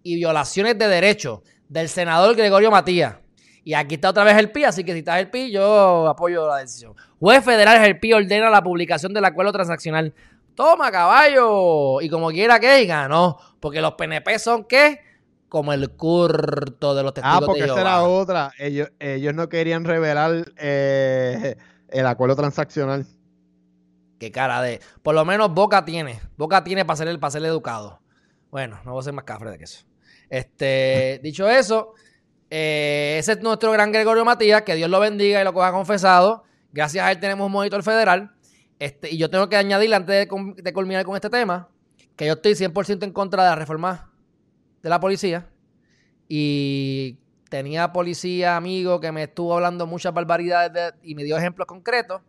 y violaciones de derechos del senador Gregorio Matías. Y aquí está otra vez el PI, así que si está el PI, yo apoyo la decisión. Juez federal el PI ordena la publicación del acuerdo transaccional. Toma, caballo. Y como quiera que ganó. Porque los PNP son qué? Como el curto de los testigos Ah, porque esa era otra. Ellos, ellos no querían revelar eh, el acuerdo transaccional. Qué cara de. Por lo menos Boca tiene. Boca tiene para ser, el, para ser educado. Bueno, no voy a ser más cafre de que eso. Este, dicho eso, eh, ese es nuestro gran Gregorio Matías, que Dios lo bendiga y lo coja confesado. Gracias a él tenemos un monitor federal. Este, y yo tengo que añadirle antes de, culminar con este tema, que yo estoy 100% en contra de la reforma de la policía. Y tenía policía amigo que me estuvo hablando muchas barbaridades y me dio ejemplos concretos.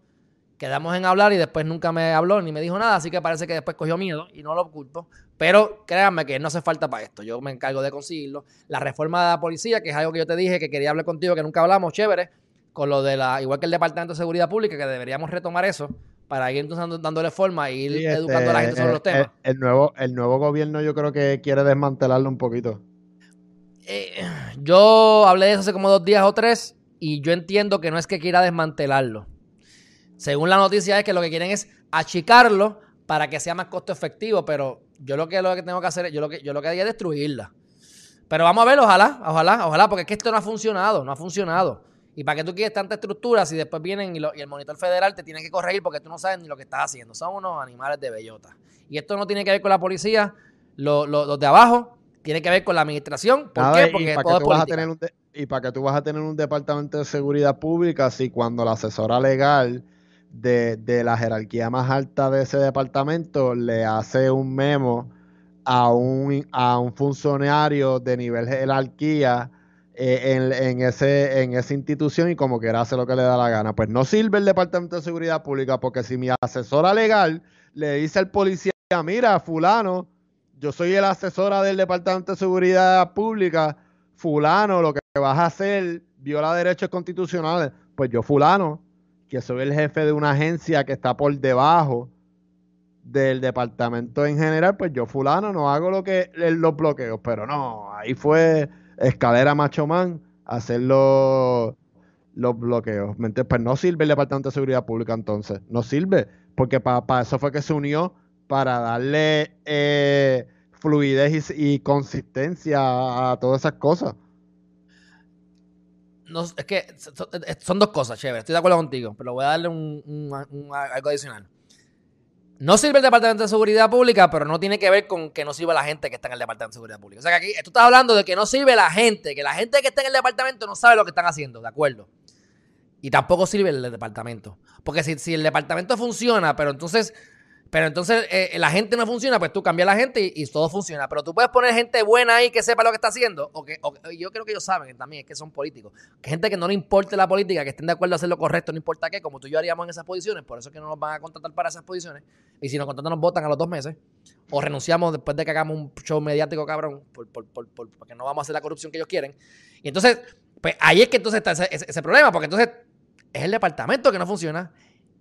Quedamos en hablar y después nunca me habló ni me dijo nada, así que parece que después cogió miedo y no lo culpo. Pero créanme que no hace falta para esto, yo me encargo de conseguirlo. La reforma de la policía, que es algo que yo te dije que quería hablar contigo, que nunca hablamos, chévere, con lo de la, igual que el Departamento de Seguridad Pública, que deberíamos retomar eso para ir entonces dándole forma e ir este, educando a la gente sobre los temas. El, nuevo, el nuevo gobierno yo creo que quiere desmantelarlo un poquito. Eh, yo hablé de eso hace como dos días o tres y yo entiendo que no es que quiera desmantelarlo según la noticia es que lo que quieren es achicarlo para que sea más costo efectivo, pero yo lo que, lo que tengo que hacer, yo lo que, yo lo que haría es destruirla. Pero vamos a ver, ojalá, ojalá, ojalá, porque es que esto no ha funcionado, no ha funcionado. ¿Y para qué tú quieres tanta estructura si después vienen y, el monitor federal te tiene que corregir porque tú no sabes ni lo que estás haciendo? Son unos animales de bellota. Y esto no tiene que ver con la policía, los de abajo, tiene que ver con la administración. ¿Por qué? Porque todo es política. y para que tú vas a tener un departamento de seguridad pública si cuando la asesora legal de, la jerarquía más alta de ese departamento le hace un memo a un, a un funcionario de nivel jerarquía eh, en, ese, en esa institución y como quiera hace lo que le da la gana. Pues no sirve el Departamento de Seguridad Pública porque si mi asesora legal le dice al policía, mira, fulano, yo soy el asesora del Departamento de Seguridad Pública, fulano, lo que vas a hacer viola derechos constitucionales, pues yo fulano que soy el jefe de una agencia que está por debajo del departamento en general, pues yo fulano no hago lo que los bloqueos, pero no, ahí fue escalera macho man hacer los, bloqueos. Pues no sirve el departamento de seguridad pública entonces, no sirve, porque para eso fue que se unió para darle eh, fluidez y consistencia a todas esas cosas es que son dos cosas, chévere. Estoy de acuerdo contigo, pero voy a darle un, algo adicional. No sirve el Departamento de Seguridad Pública, pero no tiene que ver con que no sirva la gente que está en el Departamento de Seguridad Pública. O sea que aquí tú estás hablando de que no sirve la gente, que la gente que está en el departamento no sabe lo que están haciendo, ¿de acuerdo? Y tampoco sirve el departamento. Porque si, si el departamento funciona, pero entonces pero entonces eh, la gente no funciona, pues tú cambias la gente y, todo funciona. Pero tú puedes poner gente buena ahí que sepa lo que está haciendo. O que, yo creo que ellos saben también, es que son políticos. Gente que no le importe la política, que estén de acuerdo a hacer lo correcto, no importa qué, como tú y yo haríamos en esas posiciones. Por eso es que no nos van a contratar para esas posiciones. Y si nos contratan, nos votan a los dos meses. O renunciamos después de que hagamos un show mediático, cabrón, porque no vamos a hacer la corrupción que ellos quieren. Y entonces, pues ahí es que entonces está ese problema, porque entonces es el departamento que no funciona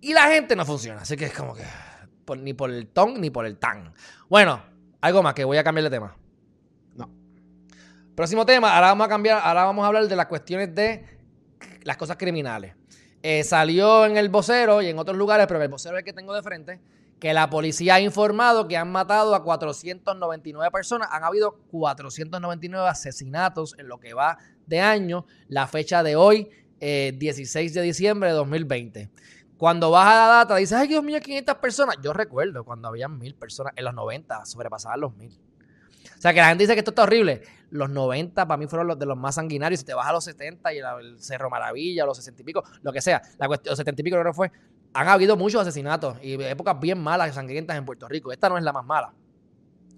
y la gente no funciona. Así que es como que ni por el ton ni por el tan. Bueno, algo más que voy a cambiar de tema. No. Próximo tema, ahora vamos a cambiar, ahora vamos a hablar de las cuestiones de las cosas criminales. Eh, salió en el vocero y en otros lugares, pero el vocero es el que tengo de frente, que la policía ha informado que han matado a 499 personas. Han habido 499 asesinatos en lo que va de año, la fecha de hoy, 16 eh, de diciembre de 2020. Cuando vas a la data, dices, ay Dios mío, 500 personas. Yo recuerdo cuando había mil personas en los 90, sobrepasaban los mil. O sea, que la gente dice que esto está horrible. Los 90 para mí fueron los de los más sanguinarios. Si te vas a los 70 y el Cerro Maravilla, los 60 y pico, lo que sea, la cuestión, los 70 y pico creo que fue, han habido muchos asesinatos y épocas bien malas y sangrientas en Puerto Rico. Esta no es la más mala.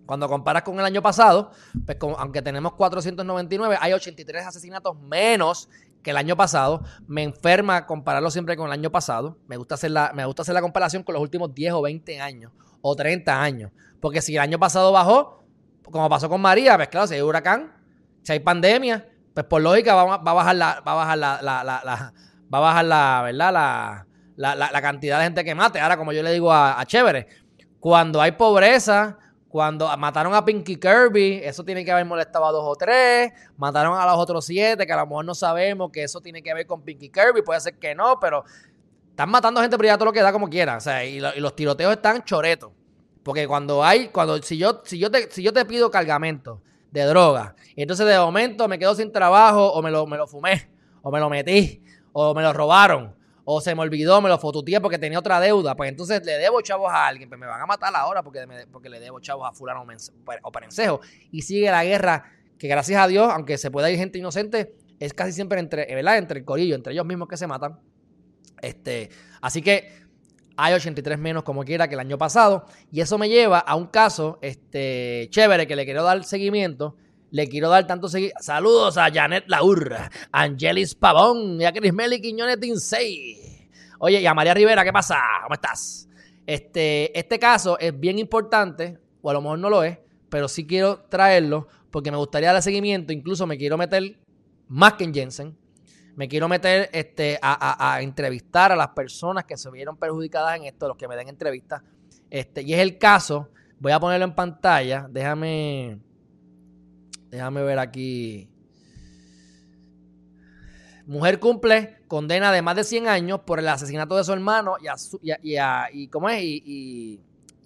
Cuando comparas con el año pasado, pues aunque tenemos 499, hay 83 asesinatos menos que el año pasado. Me enferma compararlo siempre con el año pasado. Me gusta hacer la, me gusta hacer la comparación con los últimos 10 o 20 años o 30 años. Porque si el año pasado bajó, como pasó con María, pues claro, si hay huracán, si hay pandemia, pues por lógica va, a bajar la, va a bajar la, va a bajar la, ¿verdad? La, cantidad de gente que mate. Ahora, como yo le digo a, a Chévere, cuando hay pobreza, cuando mataron a Pinky Kirby, eso tiene que haber molestado a dos o tres. Mataron a los otros siete, que a lo mejor no sabemos que eso tiene que ver con Pinky Kirby. Puede ser que no, pero están matando gente, pero ya todo lo que da como quiera. O sea, y, los tiroteos están choretos. Porque cuando hay, cuando, si yo, si yo te, si yo te pido cargamento de droga, y entonces de momento me quedo sin trabajo, o me lo, me lo fumé, o me lo metí, o me lo robaron, o se me olvidó, me lo fototeé porque tenía otra deuda, pues entonces le debo chavos a alguien, pues me van a matar ahora porque, porque le debo chavos a fulano o perencejo. Y sigue la guerra que gracias a Dios, aunque se pueda ir gente inocente, es casi siempre entre, ¿verdad? Entre el corillo, entre ellos mismos que se matan. Este, así que hay 83 menos como quiera que el año pasado. Y eso me lleva a un caso este, chévere que le quiero dar seguimiento le quiero dar tanto seguimiento. Saludos a Janet Laurra, Angelis Pavón y a Meli Quiñones Dinsey. Oye, y a María Rivera, ¿qué pasa? ¿Cómo estás? Este, este caso es bien importante, o a lo mejor no lo es, pero sí quiero traerlo porque me gustaría dar seguimiento. Incluso me quiero meter más que en Jensen. Me quiero meter este, a, a, entrevistar a las personas que se vieron perjudicadas en esto, los que me den entrevistas. Este, y es el caso, voy a ponerlo en pantalla. Déjame Déjame ver aquí. Mujer cumple condena de más de 100 años por el asesinato de su hermano y, y, ¿cómo es? Y,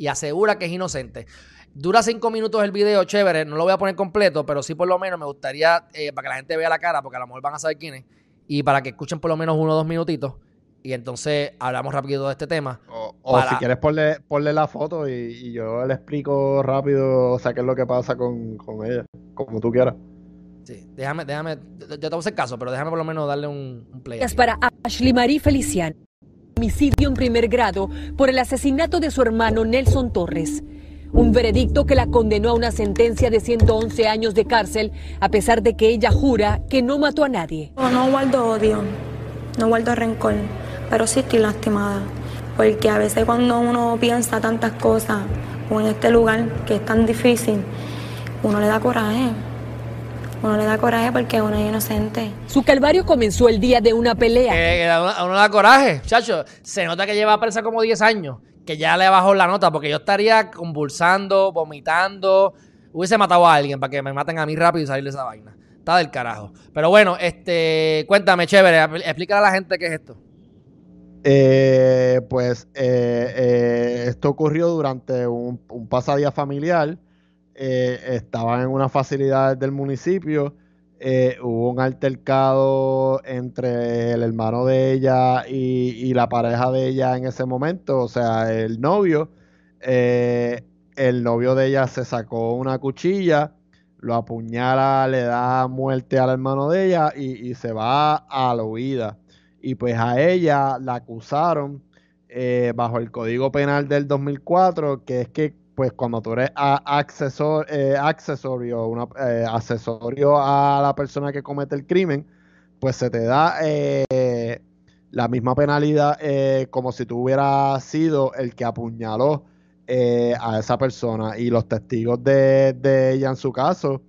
asegura que es inocente. Dura cinco minutos el video, chévere. No lo voy a poner completo, pero sí por lo menos me gustaría, eh, para que la gente vea la cara, porque a lo mejor van a saber quién es, y para que escuchen por lo menos uno o dos minutitos y entonces hablamos rápido de este tema. O, si quieres ponle, la foto y, yo le explico rápido, o sea, qué es lo que pasa con, ella, como tú quieras. Sí, déjame, déjame, yo te voy a hacer caso, pero déjame por lo menos darle un, play. Es para Ashley Marie Feliciano, homicidio en primer grado por el asesinato de su hermano Nelson Torres. Un veredicto que la condenó a una sentencia de 111 años de cárcel, a pesar de que ella jura que no mató a nadie. No, no guardo odio, no guardo rencor pero sí estoy lastimada, porque a veces cuando uno piensa tantas cosas, o en este lugar que es tan difícil, uno le da coraje. Uno le da coraje porque uno es inocente. Su calvario comenzó el día de una pelea. Eh, a uno le da coraje, chacho. Se nota que lleva presa como 10 años, que ya le bajó la nota, porque yo estaría convulsando, vomitando. Hubiese matado a alguien para que me maten a mí rápido y salir de esa vaina. Está del carajo. Pero bueno, este, cuéntame, chévere, explícale a la gente qué es esto. Eh, pues eh, eh, esto ocurrió durante un, pasadía familiar. estaban en una facilidad del municipio. hubo un altercado entre el hermano de ella y, la pareja de ella en ese momento, o sea, el novio. el novio de ella se sacó una cuchilla, lo apuñala, le da muerte al hermano de ella y, y se va a la huida y pues a ella la acusaron eh, bajo el Código Penal del 2004, que es que pues cuando tú eres accesor, eh, accesorio, una, eh, accesorio a la persona que comete el crimen, pues se te da la misma penalidad como si tú hubieras sido el que apuñaló a esa persona. Y los testigos de ella en su caso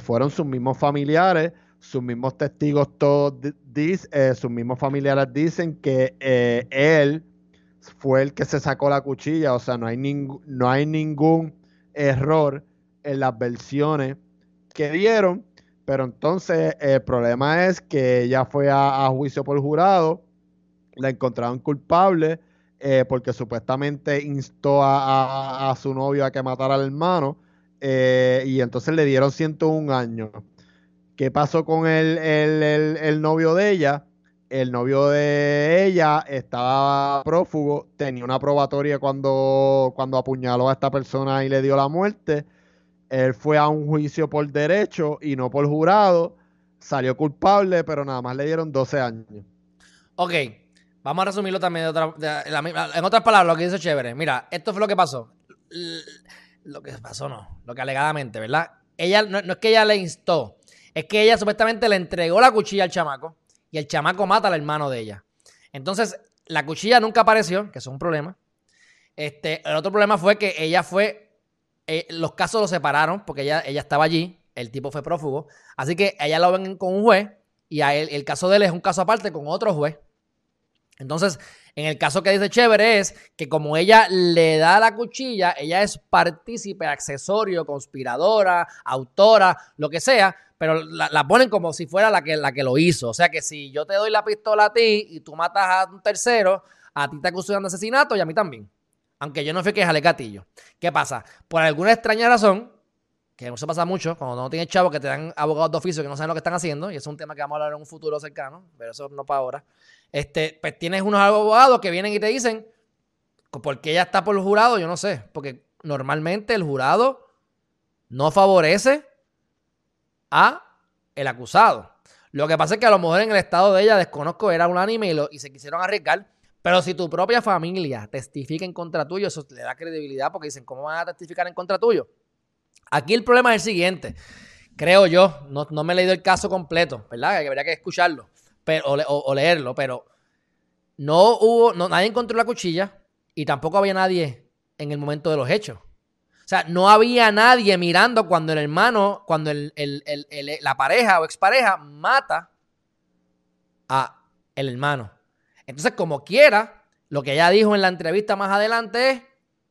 fueron sus mismos familiares sus mismos testigos, todos eh, sus mismos familiares dicen que eh, él fue el que se sacó la cuchilla, o sea, no hay, no hay ningún error en las versiones que dieron, pero entonces el problema es que ella fue a, juicio por jurado, la encontraron culpable eh, porque supuestamente instó a, su novio a que matara al hermano y entonces le dieron 101 años. ¿Qué pasó con el, el, novio de ella? El novio de ella estaba prófugo, tenía una probatoria cuando, cuando apuñaló a esta persona y le dio la muerte. Él fue a un juicio por derecho y no por jurado. Salió culpable, pero nada más le dieron 12 años. Ok, vamos a resumirlo también en otras palabras, lo que dice Chévere. Mira, esto fue lo que pasó. Lo que pasó no, lo que alegadamente, ¿verdad? Ella, no es que ella le instó, es que ella supuestamente le entregó la cuchilla al chamaco y el chamaco mata al hermano de ella. Entonces, la cuchilla nunca apareció, que es un problema. Este, el otro problema fue que ella fue eh, los casos los separaron porque ella, ella estaba allí, el tipo fue prófugo, así que ella lo ven con un juez y a él, el caso de él es un caso aparte con otro juez. Entonces, en el caso que dice Chévere es que como ella le da la cuchilla, ella es partícipe, accesorio, conspiradora, autora, lo que sea, pero la, ponen como si fuera la que, la que lo hizo. O sea que si yo te doy la pistola a ti y tú matas a un tercero, a ti te acusan de asesinato y a mí también. Aunque yo no fui que jale gatillo. ¿Qué pasa? Por alguna extraña razón, que eso pasa mucho, cuando no tienes chavo que te dan abogados de oficio que no saben lo que están haciendo, y eso es un tema que vamos a hablar en un futuro cercano, pero eso no para ahora. Este, pues tienes unos abogados que vienen y te dicen, ¿por qué ella está por el jurado? Yo no sé, porque normalmente el jurado no favorece a el acusado. Lo que pasa es que a lo mejor en el estado de ella, desconozco, era unánime y, y se quisieron arriesgar pero si tu propia familia testifica en contra tuyo, eso le da credibilidad porque dicen, ¿cómo van a testificar en contra tuyo? Aquí el problema es el siguiente. Creo yo, no, me he leído el caso completo, ¿verdad? Que habría que escucharlo pero, o, leerlo, pero no hubo, no, nadie encontró la cuchilla y tampoco había nadie en el momento de los hechos. Sea, no había nadie mirando cuando el hermano, cuando la pareja o expareja mata a el hermano. Entonces, como quiera, lo que ella dijo en la entrevista más adelante es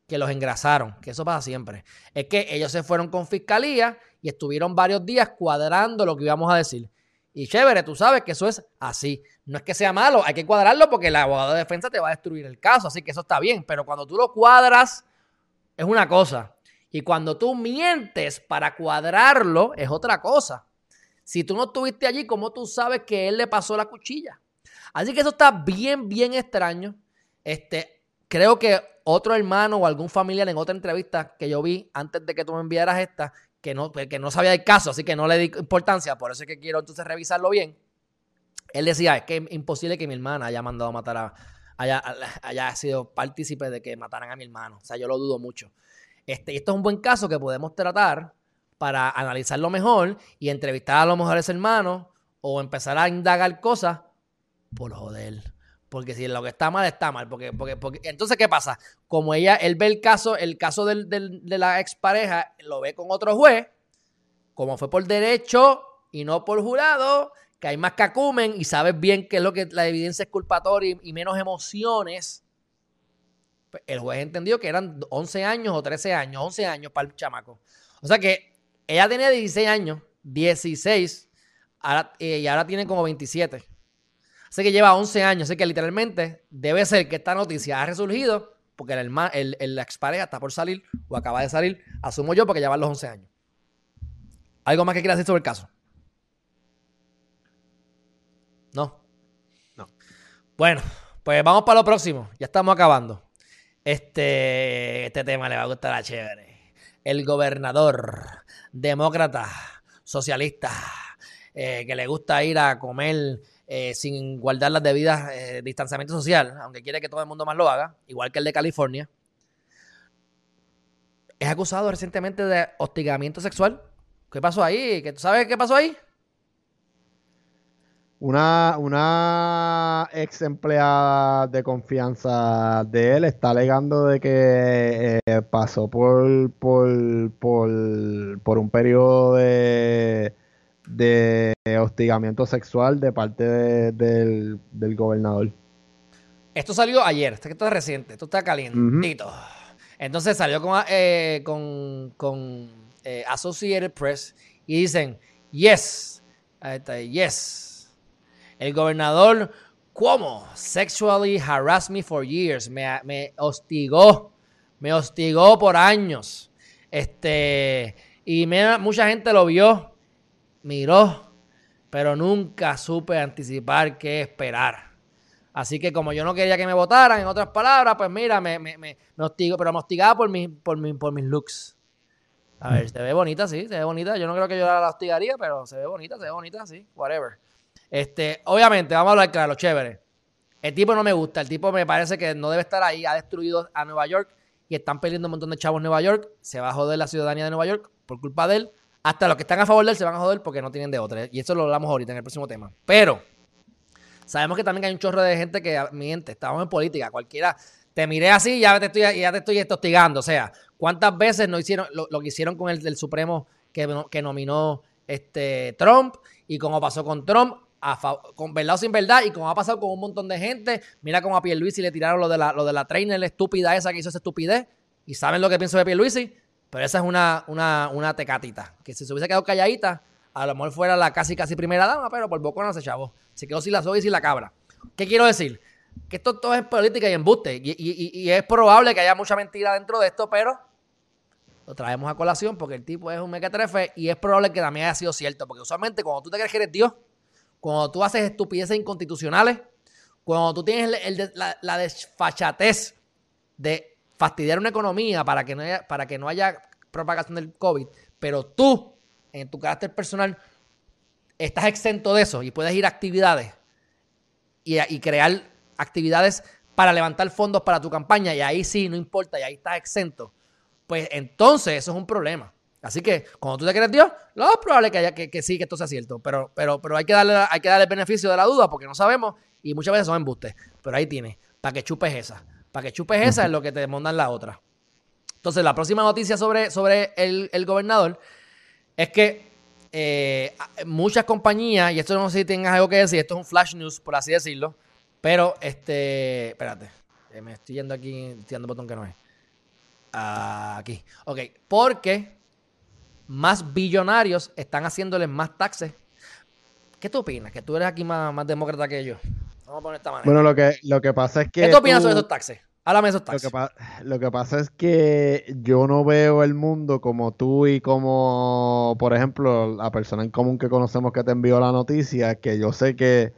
que los engrasaron, que eso pasa siempre. Es que ellos se fueron con fiscalía y estuvieron varios días cuadrando lo que íbamos a decir. Y chévere, tú sabes que eso es así. No es que sea malo, hay que cuadrarlo porque el abogado de defensa te va a destruir el caso, así que eso está bien. Pero cuando tú lo cuadras, es una cosa. Y cuando tú mientes para cuadrarlo, es otra cosa. Si tú no estuviste allí, ¿cómo tú sabes que él le pasó la cuchilla? Así que eso está bien, bien extraño. Este, creo que otro hermano o algún familiar en otra entrevista que yo vi antes de que tú me enviaras esta, que no, que no sabía el caso, así que no le di importancia, por eso es que quiero entonces revisarlo bien. Él decía, es que es imposible que mi hermana haya mandado a matar a, haya, haya sido partícipe de que mataran a mi hermano. O sea, yo lo dudo mucho. Este, y esto es un buen caso que podemos tratar para analizarlo mejor y entrevistar a lo mejor a ese hermano o empezar a indagar cosas por joder. Porque si lo que está mal, está mal. Porque, porque, porque, entonces, ¿qué pasa? Como ella, él ve el caso, el caso del, de la expareja, lo ve con otro juez, como fue por derecho y no por jurado, que hay más cacumen y sabes bien qué es lo que la evidencia es culpatoria y, menos emociones. El juez entendió que eran 11 años o 13 años, 11 años para el chamaco. O sea que ella tenía 16 años, 16, eh, y ahora tiene como 27. Sé que lleva 11 años, sé que literalmente debe ser que esta noticia ha resurgido porque el, el, el expareja está por salir o acaba de salir, asumo yo, porque lleva los 11 años. ¿Algo más que quieras decir sobre el caso? No. No. Bueno, pues vamos para lo próximo. Ya estamos acabando. Este, este tema le va a gustar a chévere. El gobernador, demócrata, socialista, eh, que le gusta ir a comer eh, sin guardar las debidas eh, distanciamiento social, aunque quiere que todo el mundo más lo haga, igual que el de California, es acusado recientemente de hostigamiento sexual. ¿Qué pasó ahí? ¿Tú sabes qué pasó ahí? Una, una ex empleada de confianza de él está alegando de que eh, pasó por, por, por, por un periodo de de hostigamiento sexual de parte del, gobernador. Esto salió ayer, esto está reciente, esto está calientito. Entonces salió con, eh, con, eh, Associated Press y dicen, yes, yes, el gobernador ¿cómo? sexually harassed me for years, me, me hostigó, me hostigó por años. Este, y mucha gente lo vio miró, pero nunca supe anticipar qué esperar. Así que como yo no quería que me votaran, en otras palabras, pues mira, me, me, me, hostigó, pero me hostigaba por, por, por mis looks. A ver, se ve bonita, sí, se ve bonita. Yo no creo que yo la hostigaría, pero se ve bonita, se ve bonita, sí, whatever. Este, obviamente, vamos a hablar claro, chévere. El tipo no me gusta, el tipo me parece que no debe estar ahí, ha destruido a Nueva York y están perdiendo un montón de chavos en Nueva York, se va a joder la ciudadanía de Nueva York por culpa de él. Hasta los que están a favor de él se van a joder porque no tienen de otra. Y eso lo hablamos ahorita en el próximo tema. Pero sabemos que también hay un chorro de gente que miente. Estamos en política. Cualquiera te miré así y ya te estoy, ya te estoy O sea, ¿cuántas veces no hicieron lo, que hicieron con el del Supremo que, que nominó este, Trump? Y como pasó con Trump, con verdad o sin verdad, y como ha pasado con un montón de gente, mira como a Pierluisi le tiraron lo de la, lo de la trainer estúpida esa que hizo esa estupidez, y saben lo que pienso de Pierluisi, pero esa es una, una, una tecatita, que si se hubiese quedado calladita, a lo mejor fuera la casi casi primera dama, pero por poco no se chavo. Se quedó sin la soga y sin la cabra. ¿Qué quiero decir? Que esto todo es política y embuste. Y, es probable que haya mucha mentira dentro de esto, pero lo traemos a colación porque el tipo es un mequetrefe y es probable que también haya sido cierto. Porque usualmente cuando tú te crees que eres Dios, cuando tú haces estupideces inconstitucionales, cuando tú tienes la, desfachatez de fastidiar una economía para que, no haya, para que no haya propagación del COVID, pero tú, en tu carácter personal, estás exento de eso y puedes ir a actividades y, y crear actividades para levantar fondos para tu campaña y ahí sí, no importa, y ahí estás exento, pues entonces eso es un problema. Así que cuando tú te crees Dios, lo más probable que, haya, que, sí, que esto sea cierto, pero, pero, pero hay, que darle, hay que darle el beneficio de la duda porque no sabemos y muchas veces son embustes. Pero ahí tienes, para que chupes esa. Para que chupes esa es lo que te mandan la otra. Entonces, la próxima noticia sobre, sobre el, gobernador es que eh, muchas compañías, y esto no sé si tengas algo que decir, esto es un flash news, por así decirlo, pero, este, espérate, eh, me estoy yendo aquí, estoy dando botón que no es. Aquí, ok, porque más billonarios están haciéndoles más taxes. ¿Qué tú opinas? Que tú eres aquí más, más demócrata que yo. Vamos a poner esta manera. Bueno, lo que, lo que pasa es que. ¿Qué tú opinas sobre esos taxes? Háblame de esos taxes. Lo que, pasa es que yo no veo el mundo como tú y como, por ejemplo, la persona en común que conocemos que te envió la noticia, que yo sé que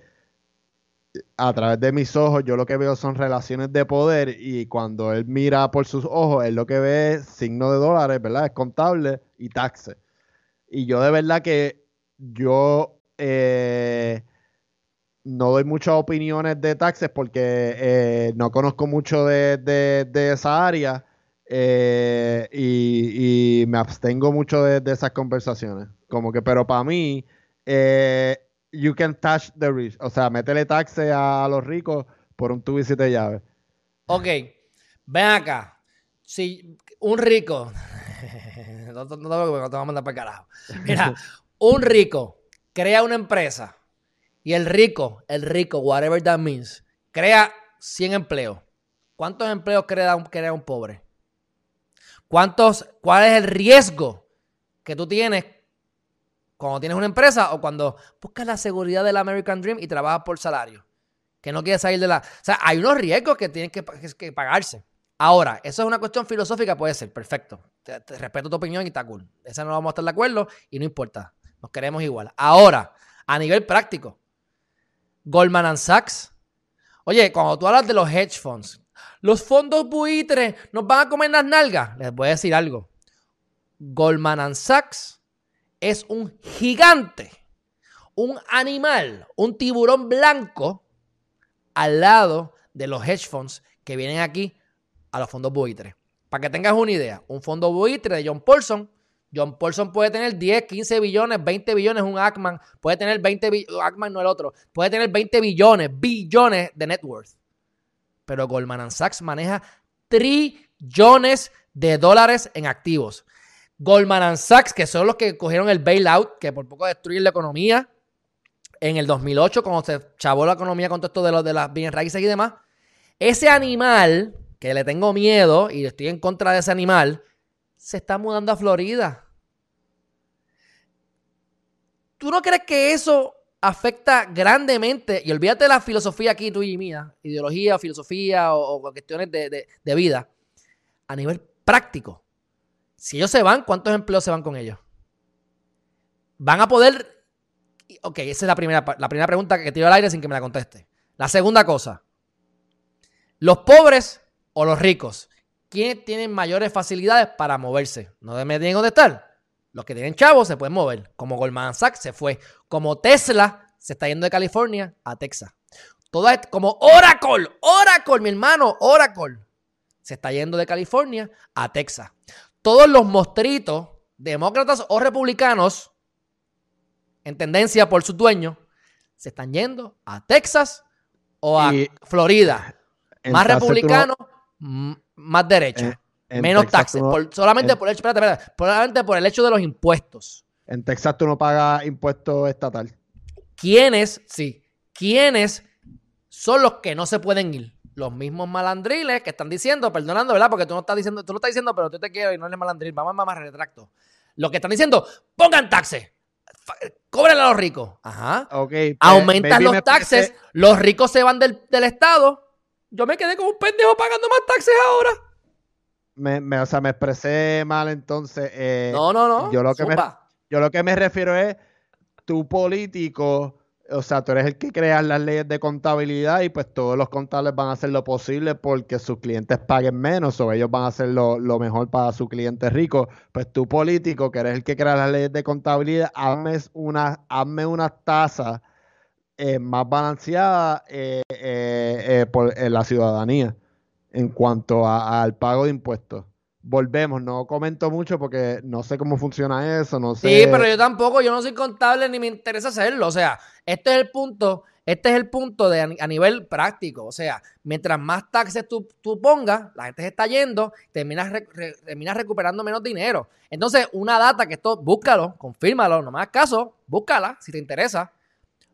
a través de mis ojos yo lo que veo son relaciones de poder y cuando él mira por sus ojos, él lo que ve es signo de dólares, ¿verdad? Es contable y taxes. Y yo de verdad que yo eh, no doy muchas opiniones de taxes porque eh, no conozco mucho de, esa área eh, y, me abstengo mucho de, esas conversaciones. Como que, pero para mí, you can touch the rich. O sea, métele taxes a, los ricos por un tubo y siete llaves. Ok, ven acá. Si un rico, no, te voy a mandar para carajo. Mira, un rico crea una empresa y el rico, el rico, whatever that means, crea 100 empleos. ¿Cuántos empleos crea un, crea un pobre? ¿Cuántos, ¿Cuál es el riesgo que tú tienes cuando tienes una empresa o cuando buscas la seguridad del American Dream y trabajas por salario. Que no quieres salir de la... O sea, hay unos riesgos que tienen que, pagarse. Ahora, eso es una cuestión filosófica, puede ser, perfecto. Te, respeto tu opinión y está cool. Esa no vamos a estar de acuerdo y no importa. Nos queremos igual. Ahora, a nivel práctico, Goldman Sachs. Oye, cuando tú hablas de los hedge funds, los fondos buitres nos van a comer las nalgas. Les voy a decir algo. Goldman Sachs es un gigante, un animal, un tiburón blanco al lado de los hedge funds que vienen aquí a los fondos buitres. Para que tengas una idea, un fondo buitre de John Paulson, John Paulson puede tener 10, 15 billones, 20 billones, un Ackman puede tener 20 billones, Ackman no el otro, puede tener 20 billones, billones de net worth. Pero Goldman Sachs maneja trillones de dólares en activos. Goldman Sachs, que son los que cogieron el bailout, que por poco destruyen la economía en el 2008, cuando se chavó la economía con todo esto de, los, de las bienes raíces y demás. Ese animal, que le tengo miedo y estoy en contra de ese animal, se está mudando a Florida. ¿Tú no crees que eso afecta grandemente? Y olvídate de la filosofía aquí, tuya y mía, ideología, filosofía o, o cuestiones de, de vida. A nivel práctico, si ellos se van, ¿cuántos empleos se van con ellos? Van a poder. Ok, esa es la primera, la primera pregunta que tiro al aire sin que me la conteste. La segunda cosa. ¿Los pobres o los ricos? ¿quiénes tienen mayores facilidades para moverse? No me digan dónde estar. Los que tienen chavos se pueden mover. Como Goldman Sachs se fue. Como Tesla se está yendo de California a Texas. Todo como Oracle, Oracle, mi hermano, Oracle. Se está yendo de California a Texas. Todos los mostritos, demócratas o republicanos, en tendencia por su dueño, se están yendo a Texas o a Florida. Más republicano, más derecho. menos taxes. solamente, por el, solamente por el hecho de los impuestos. En Texas tú no pagas impuestos estatal. ¿Quiénes? Sí. ¿Quiénes son los que no se pueden ir? Los mismos malandriles que están diciendo, perdonando, ¿verdad? Porque tú no estás diciendo, tú lo estás diciendo, pero tú te quiero y no eres malandril. Vamos, más retracto. Los que están diciendo, pongan taxes. Cóbrenle a los ricos. Ajá. Okay, pues, Aumentan los taxes. Los ricos se van del, Estado. Yo me quedé como un pendejo pagando más taxes ahora. Me, o sea, me expresé mal entonces. Eh, no, no, no. Yo lo, que me, yo lo que me refiero es, tu político o sea, tú eres el que crea las leyes de contabilidad y pues todos los contables van a hacer lo posible porque sus clientes paguen menos o ellos van a hacer lo, mejor para su cliente rico. Pues tú político, que eres el que crea las leyes de contabilidad, hazme una, hazme una tasa eh, más balanceada eh, eh, por la ciudadanía en cuanto al pago de impuestos volvemos, no comento mucho porque no sé cómo funciona eso, no sé. Sí, pero yo tampoco, yo no soy contable ni me interesa hacerlo. O sea, este es el punto, este es el punto de a nivel práctico. O sea, mientras más taxes tú, pongas, la gente se está yendo, terminas, terminas recuperando menos dinero. Entonces, una data que esto, búscalo, confírmalo, no más caso, búscala si te interesa.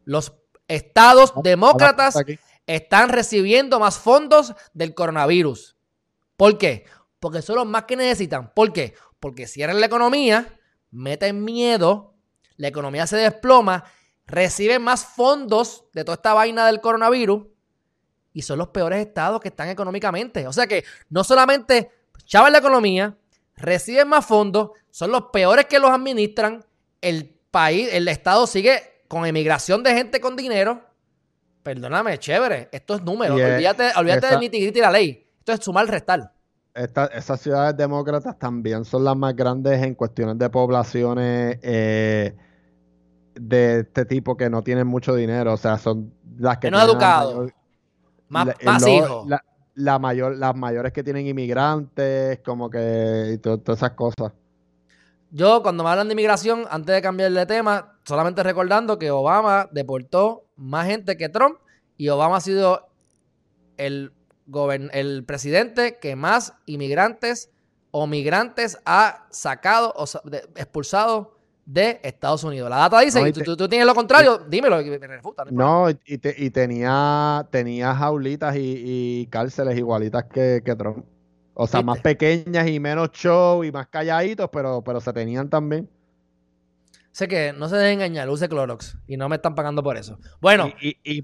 Los estados demócratas están recibiendo más fondos del coronavirus. ¿Por qué? Porque son los más que necesitan. ¿Por qué? Porque cierran la economía, meten miedo, la economía se desploma, reciben más fondos de toda esta vaina del coronavirus y son los peores estados que están económicamente. O sea que no solamente chavan la economía, reciben más fondos, son los peores que los administran, el país, el estado sigue con emigración de gente con dinero. Perdóname, chévere, esto es número. olvídate, olvídate del nitty la ley. Esto es sumar restar esas ciudades demócratas también son las más grandes en cuestiones de poblaciones eh, de este tipo que no tienen mucho dinero. O sea, son las que... no educados. Más, hijos. La, mayor, las mayores que tienen inmigrantes, como que... Y todas esas cosas. Yo, cuando me hablan de inmigración, antes de cambiar de tema, solamente recordando que Obama deportó más gente que Trump y Obama ha sido el el presidente que más inmigrantes o migrantes ha sacado o expulsado de Estados Unidos. La data dice, y tú, tienes lo contrario, dímelo, me refuta. No, y, y, tenía, tenía jaulitas y, cárceles igualitas que, Trump. O sea, más pequeñas y menos show y más calladitos, pero, pero se tenían también. Sé que no se dejen engañar, use Clorox y no me están pagando por eso. Bueno. Y, y, y,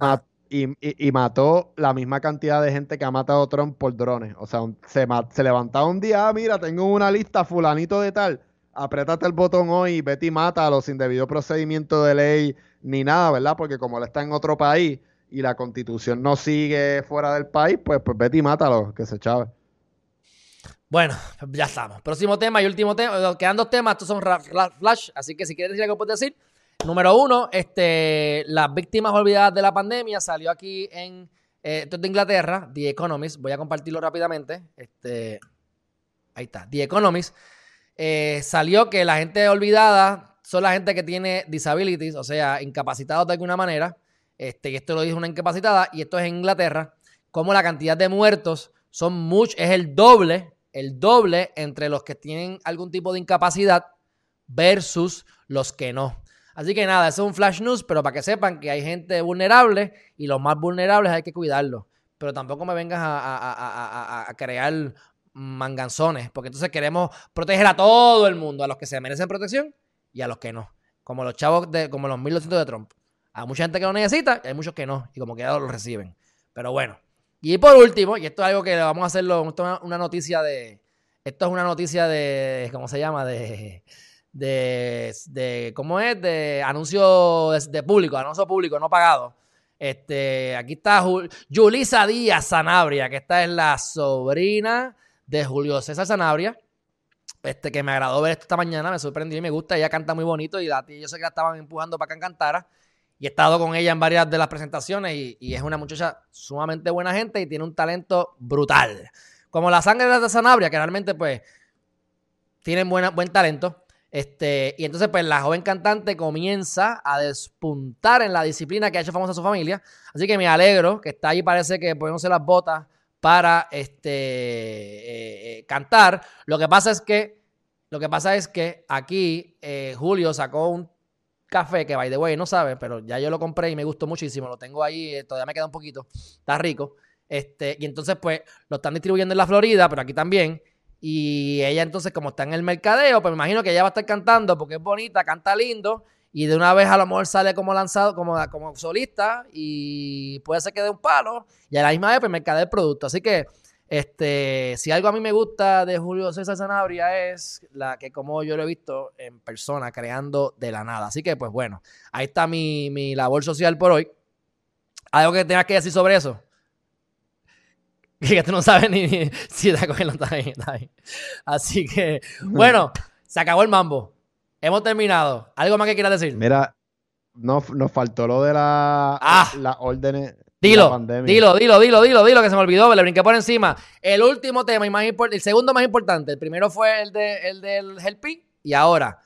mató la misma cantidad de gente que ha matado Trump por drones. O sea, se, se levantaba un día, ah, mira, tengo una lista fulanito de tal, apriétate el botón hoy y vete y mátalo sin debido procedimiento de ley ni nada, ¿verdad? Porque como él está en otro país y la constitución no sigue fuera del país, pues, pues vete y mátalo, que se chave. Bueno, ya estamos. Próximo tema y último tema. Quedan dos temas, estos son flash, así que si quieres decir algo, puedes decir. Número uno, este, las víctimas olvidadas de la pandemia salió aquí en eh, Inglaterra, The Economist. Voy a compartirlo rápidamente. Este, ahí está, The Economist. Eh, salió que la gente olvidada son la gente que tiene disabilities, o sea, incapacitados de alguna manera. Este, y esto lo dice una incapacitada, y esto es en Inglaterra. Como la cantidad de muertos son mucho, es el doble, el doble entre los que tienen algún tipo de incapacidad versus los que no. Así que nada, eso es un flash news, pero para que sepan que hay gente vulnerable y los más vulnerables hay que cuidarlos. Pero tampoco me vengas a, crear manganzones, porque entonces queremos proteger a todo el mundo, a los que se merecen protección y a los que no. Como los chavos, de, como los 1200 de Trump. Hay mucha gente que lo necesita y hay muchos que no, y como que ya lo reciben. Pero bueno. Y por último, y esto es algo que vamos a hacerlo, esto es una noticia de, esto es una noticia de, ¿cómo se llama? De, de, de ¿cómo es? De anuncio de, público, anuncio público no pagado. Este, aquí está Julisa Díaz Sanabria, que esta es la sobrina de Julio César Sanabria. Este, que me agradó ver esta mañana, me sorprendió y me gusta. Ella canta muy bonito y la, yo sé que la estaban empujando para que cantara. Y he estado con ella en varias de las presentaciones y, es una muchacha sumamente buena gente y tiene un talento brutal. Como la sangre de Sanabria, que realmente pues tienen buena, buen talento. Este, y entonces, pues la joven cantante comienza a despuntar en la disciplina que ha hecho famosa su familia. Así que me alegro que está ahí, parece que poniéndose las botas para este, eh, eh, cantar. Lo que pasa es que, lo que pasa es que aquí eh, Julio sacó un café que, by the way, no sabe, pero ya yo lo compré y me gustó muchísimo. Lo tengo ahí, todavía me queda un poquito. Está rico. Este, y entonces, pues, lo están distribuyendo en la Florida, pero aquí también. Y ella entonces, como está en el mercadeo, pues me imagino que ella va a estar cantando porque es bonita, canta lindo y de una vez a lo mejor sale como lanzado, como, como solista y puede ser que dé un palo y a la misma vez pues mercade el producto. Así que este, si algo a mí me gusta de Julio César Sanabria es la que como yo lo he visto en persona creando de la nada. Así que pues bueno, ahí está mi, mi labor social por hoy. ¿Algo que tengas que decir sobre eso? Que tú no sabes ni, si está cogiendo, está bien, está bien. Así que, bueno, se acabó el mambo. Hemos terminado. ¿Algo más que quieras decir? Mira, no, nos faltó lo de la, ah, las órdenes. Dilo, dilo, dilo, dilo, dilo, dilo, que se me olvidó, le brinqué por encima. El último tema, y más el segundo más importante, el primero fue el, de, el del Helpi, y ahora,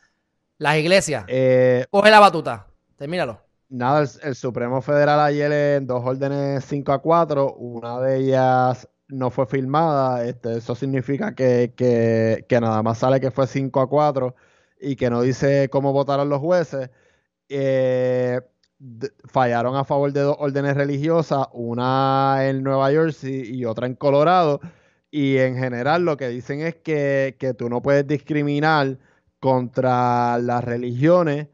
las iglesias. Eh, Coge la batuta, termínalo. Nada, el, Supremo Federal ayer en dos órdenes 5 a 4, una de ellas no fue firmada, este, eso significa que, que, que nada más sale que fue 5 a 4 y que no dice cómo votaron los jueces, eh, fallaron a favor de dos órdenes religiosas, una en Nueva Jersey y otra en Colorado. Y en general lo que dicen es que, tú no puedes discriminar contra las religiones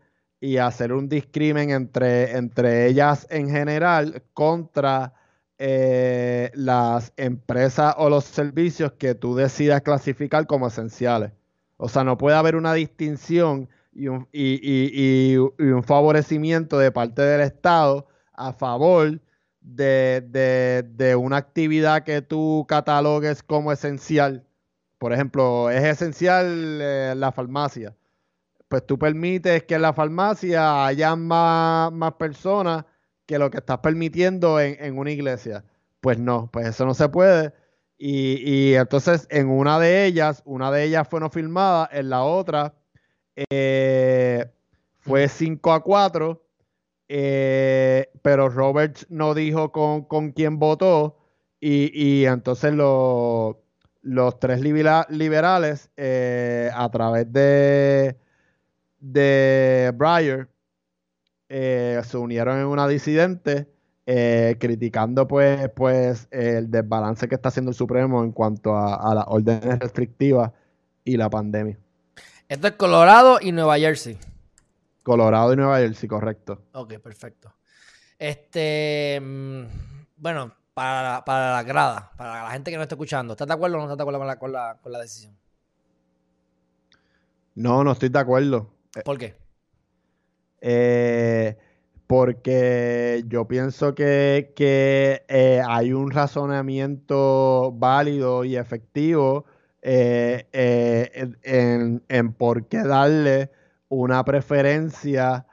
y hacer un discrimen entre, entre ellas en general contra eh, las empresas o los servicios que tú decidas clasificar como esenciales. O sea, no puede haber una distinción y un, un favorecimiento de parte del Estado a favor de, una actividad que tú catalogues como esencial. Por ejemplo, es esencial eh, la farmacia. Pues tú permites que en la farmacia haya más, personas que lo que estás permitiendo en, en una iglesia. Pues no, pues eso no se puede y, entonces en una de ellas, una de ellas fue no filmada, en la otra eh, fue 5 a 4, eh, pero Roberts no dijo con, quién votó y, entonces los tres liberales eh, a través de, de Breyer se unieron en una disidente eh, criticando pues, pues el desbalance que está haciendo el Supremo en cuanto a, las órdenes restrictivas y la pandemia. Esto es Colorado y Nueva Jersey. Colorado y Nueva Jersey, correcto. Ok, perfecto. Este, mm, bueno, para, para la grada, para la gente que no está escuchando, ¿estás de acuerdo o no estás de acuerdo con la, con la, con la decisión? No, no estoy de acuerdo. ¿Por qué? Eh, porque yo pienso que, eh, hay un razonamiento válido y efectivo eh, eh, en, por qué darle una preferencia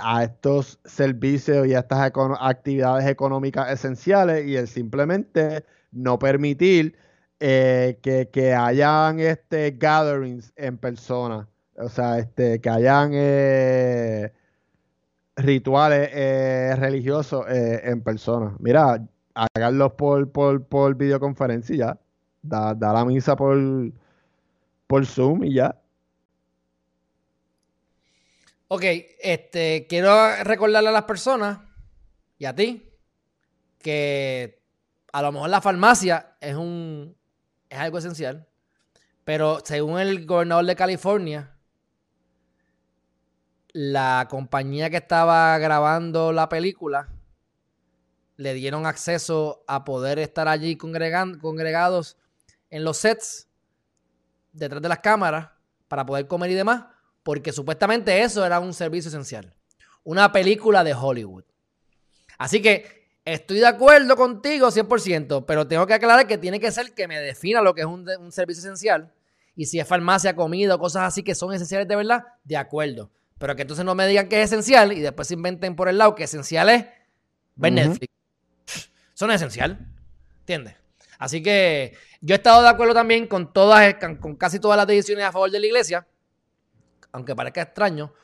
a estos servicios y a estas actividades económicas esenciales y el simplemente no permitir que, que, hayan este gatherings en persona. O sea, este, que hayan rituales eh, religiosos eh, en persona. Mira, háganlos por, por, por videoconferencia y ya. Da, la misa por, por Zoom y ya. Ok, este, quiero recordarle a las personas y a ti que a lo mejor la farmacia es un es algo esencial, pero según el gobernador de California, la compañía que estaba grabando la película le dieron acceso a poder estar allí congregados en los sets, detrás de las cámaras, para poder comer y demás, porque supuestamente eso era un servicio esencial. Una película de Hollywood. Así que Estoy de acuerdo contigo 100%, pero tengo que aclarar que tiene que ser que me defina lo que es un, un servicio esencial. Y si es farmacia, comida, cosas así que son esenciales de verdad, de acuerdo. Pero que entonces no me digan que es esencial y después se inventen por el lado que esencial es ver Netflix. Eso no es esencial. ¿Entiendes? Así que yo he estado de acuerdo también con todas, con casi todas las decisiones a favor de la iglesia, aunque parezca extraño,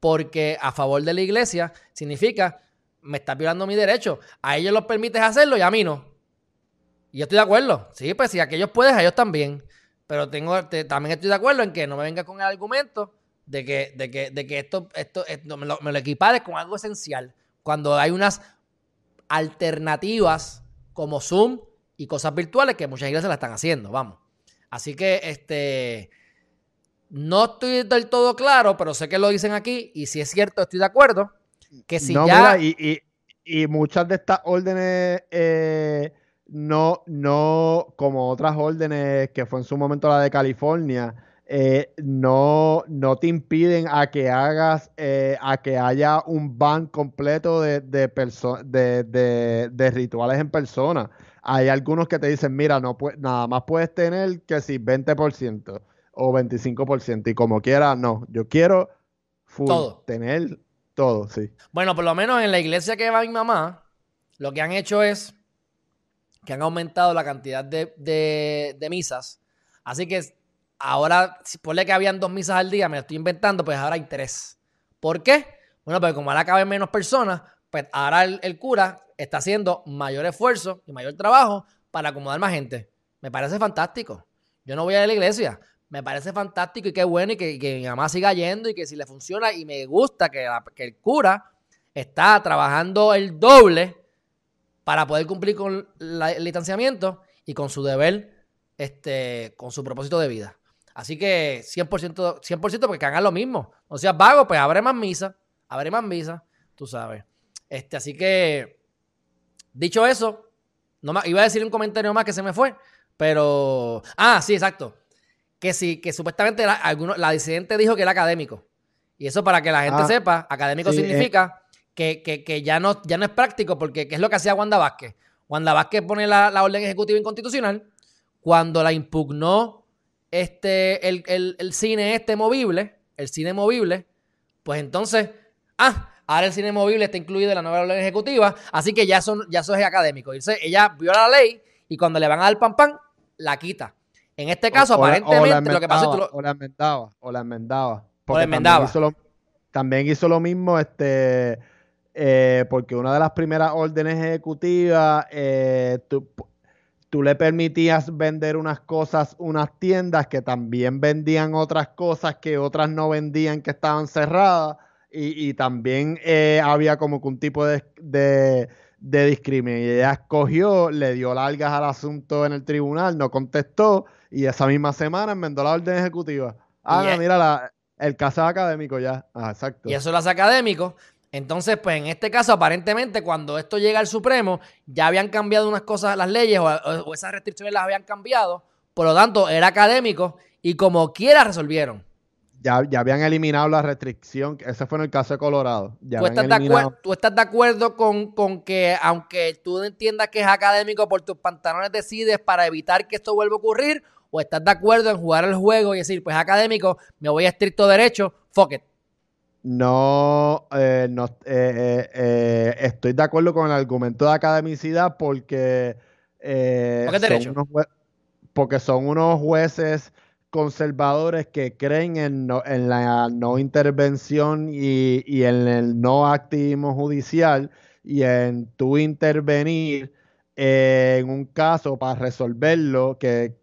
porque a favor de la iglesia significa me está violando mi derecho. A ellos los permites hacerlo y a mí no. Y yo estoy de acuerdo. Sí, pues si aquellos pueden, a ellos también. Pero tengo, también estoy de acuerdo en que no me venga con el argumento de que, de que, de que esto, esto, me, lo, me lo equipares con algo esencial. Cuando hay unas alternativas como Zoom y cosas virtuales que muchas iglesias la están haciendo, vamos. Así que este no estoy del todo claro, pero sé que lo dicen aquí y si es cierto estoy de acuerdo que si ya y, muchas de estas órdenes eh, no no como otras órdenes que fue en su momento la de California eh, no, no te impiden a que hagas, eh, a que haya un ban completo de, de, de, rituales en persona. Hay algunos que te dicen, mira, no nada más puedes tener que si 20% o 25%. Y como quiera, no. Yo quiero tener todo, sí. Bueno, por lo menos en la iglesia que va mi mamá, lo que han hecho es que han aumentado la cantidad de, de misas. Así que ahora, si ponle que habían dos misas al día, me lo estoy inventando, pues ahora hay tres. ¿Por qué? Bueno, pues como ahora caben menos personas, pues ahora el, cura está haciendo mayor esfuerzo y mayor trabajo para acomodar más gente. Me parece fantástico. Yo no voy a la iglesia. Me parece fantástico y qué bueno y que, mi mamá siga yendo y que si le funciona y me gusta que, que el cura está trabajando el doble para poder cumplir con el distanciamiento y con su deber, este, con su propósito de vida. Así que 100%, 100% porque hagan lo mismo. O sea, vago, pues abre más misa, abre más misa, tú sabes. Este, así que, dicho eso, no iba a decir un comentario más que se me fue, pero... Ah, sí, exacto. Que sí, que supuestamente la, la disidente dijo que era académico. Y eso para que la gente ah, sepa, académico significa que, que, ya, no, ya no es práctico, porque ¿qué es lo que hacía Wanda Vázquez? Wanda Vázquez pone la, la orden ejecutiva inconstitucional cuando la impugnó este, el, cine este movible, el cine movible, pues entonces, ah, ahora el cine movible está incluido en la nueva ley ejecutiva, así que ya, son, ya eso es académico. Ella viola la ley y cuando le van a dar pan pan, la quita. En este caso, aparentemente, lo que pasa es que O la enmendaba, o la enmendaba. O la enmendaba. También hizo lo, mismo, este... Eh, porque una de las primeras órdenes ejecutivas, eh, tú le permitías vender unas cosas, unas tiendas que también vendían otras cosas que otras no vendían que estaban cerradas y, también eh, había como que un tipo de, de, discriminación. Y ella escogió, le dio largas al asunto en el tribunal, no contestó y esa misma semana enmendó la orden ejecutiva. Ah, mira, la, el caso académico ya. Ah, exacto. Y eso lo hace académico. Entonces, pues en este caso, aparentemente, cuando esto llega al Supremo, ya habían cambiado unas cosas, las leyes o, esas restricciones las habían cambiado. Por lo tanto, era académico y como quiera resolvieron. Ya, ya habían eliminado la restricción. Ese fue en el caso de Colorado. ¿Tú, estás de acuerdo, con, con, que, aunque tú entiendas que es académico por tus pantalones decides para evitar que esto vuelva a ocurrir? ¿O estás de acuerdo en jugar el juego y decir, pues académico, me voy a estricto derecho, fuck it? No, eh, no eh, eh, estoy de acuerdo con el argumento de academicidad porque, son unos porque son unos jueces conservadores que creen en, en la no intervención y, y, en el no activismo judicial y en tu intervenir en un caso para resolverlo que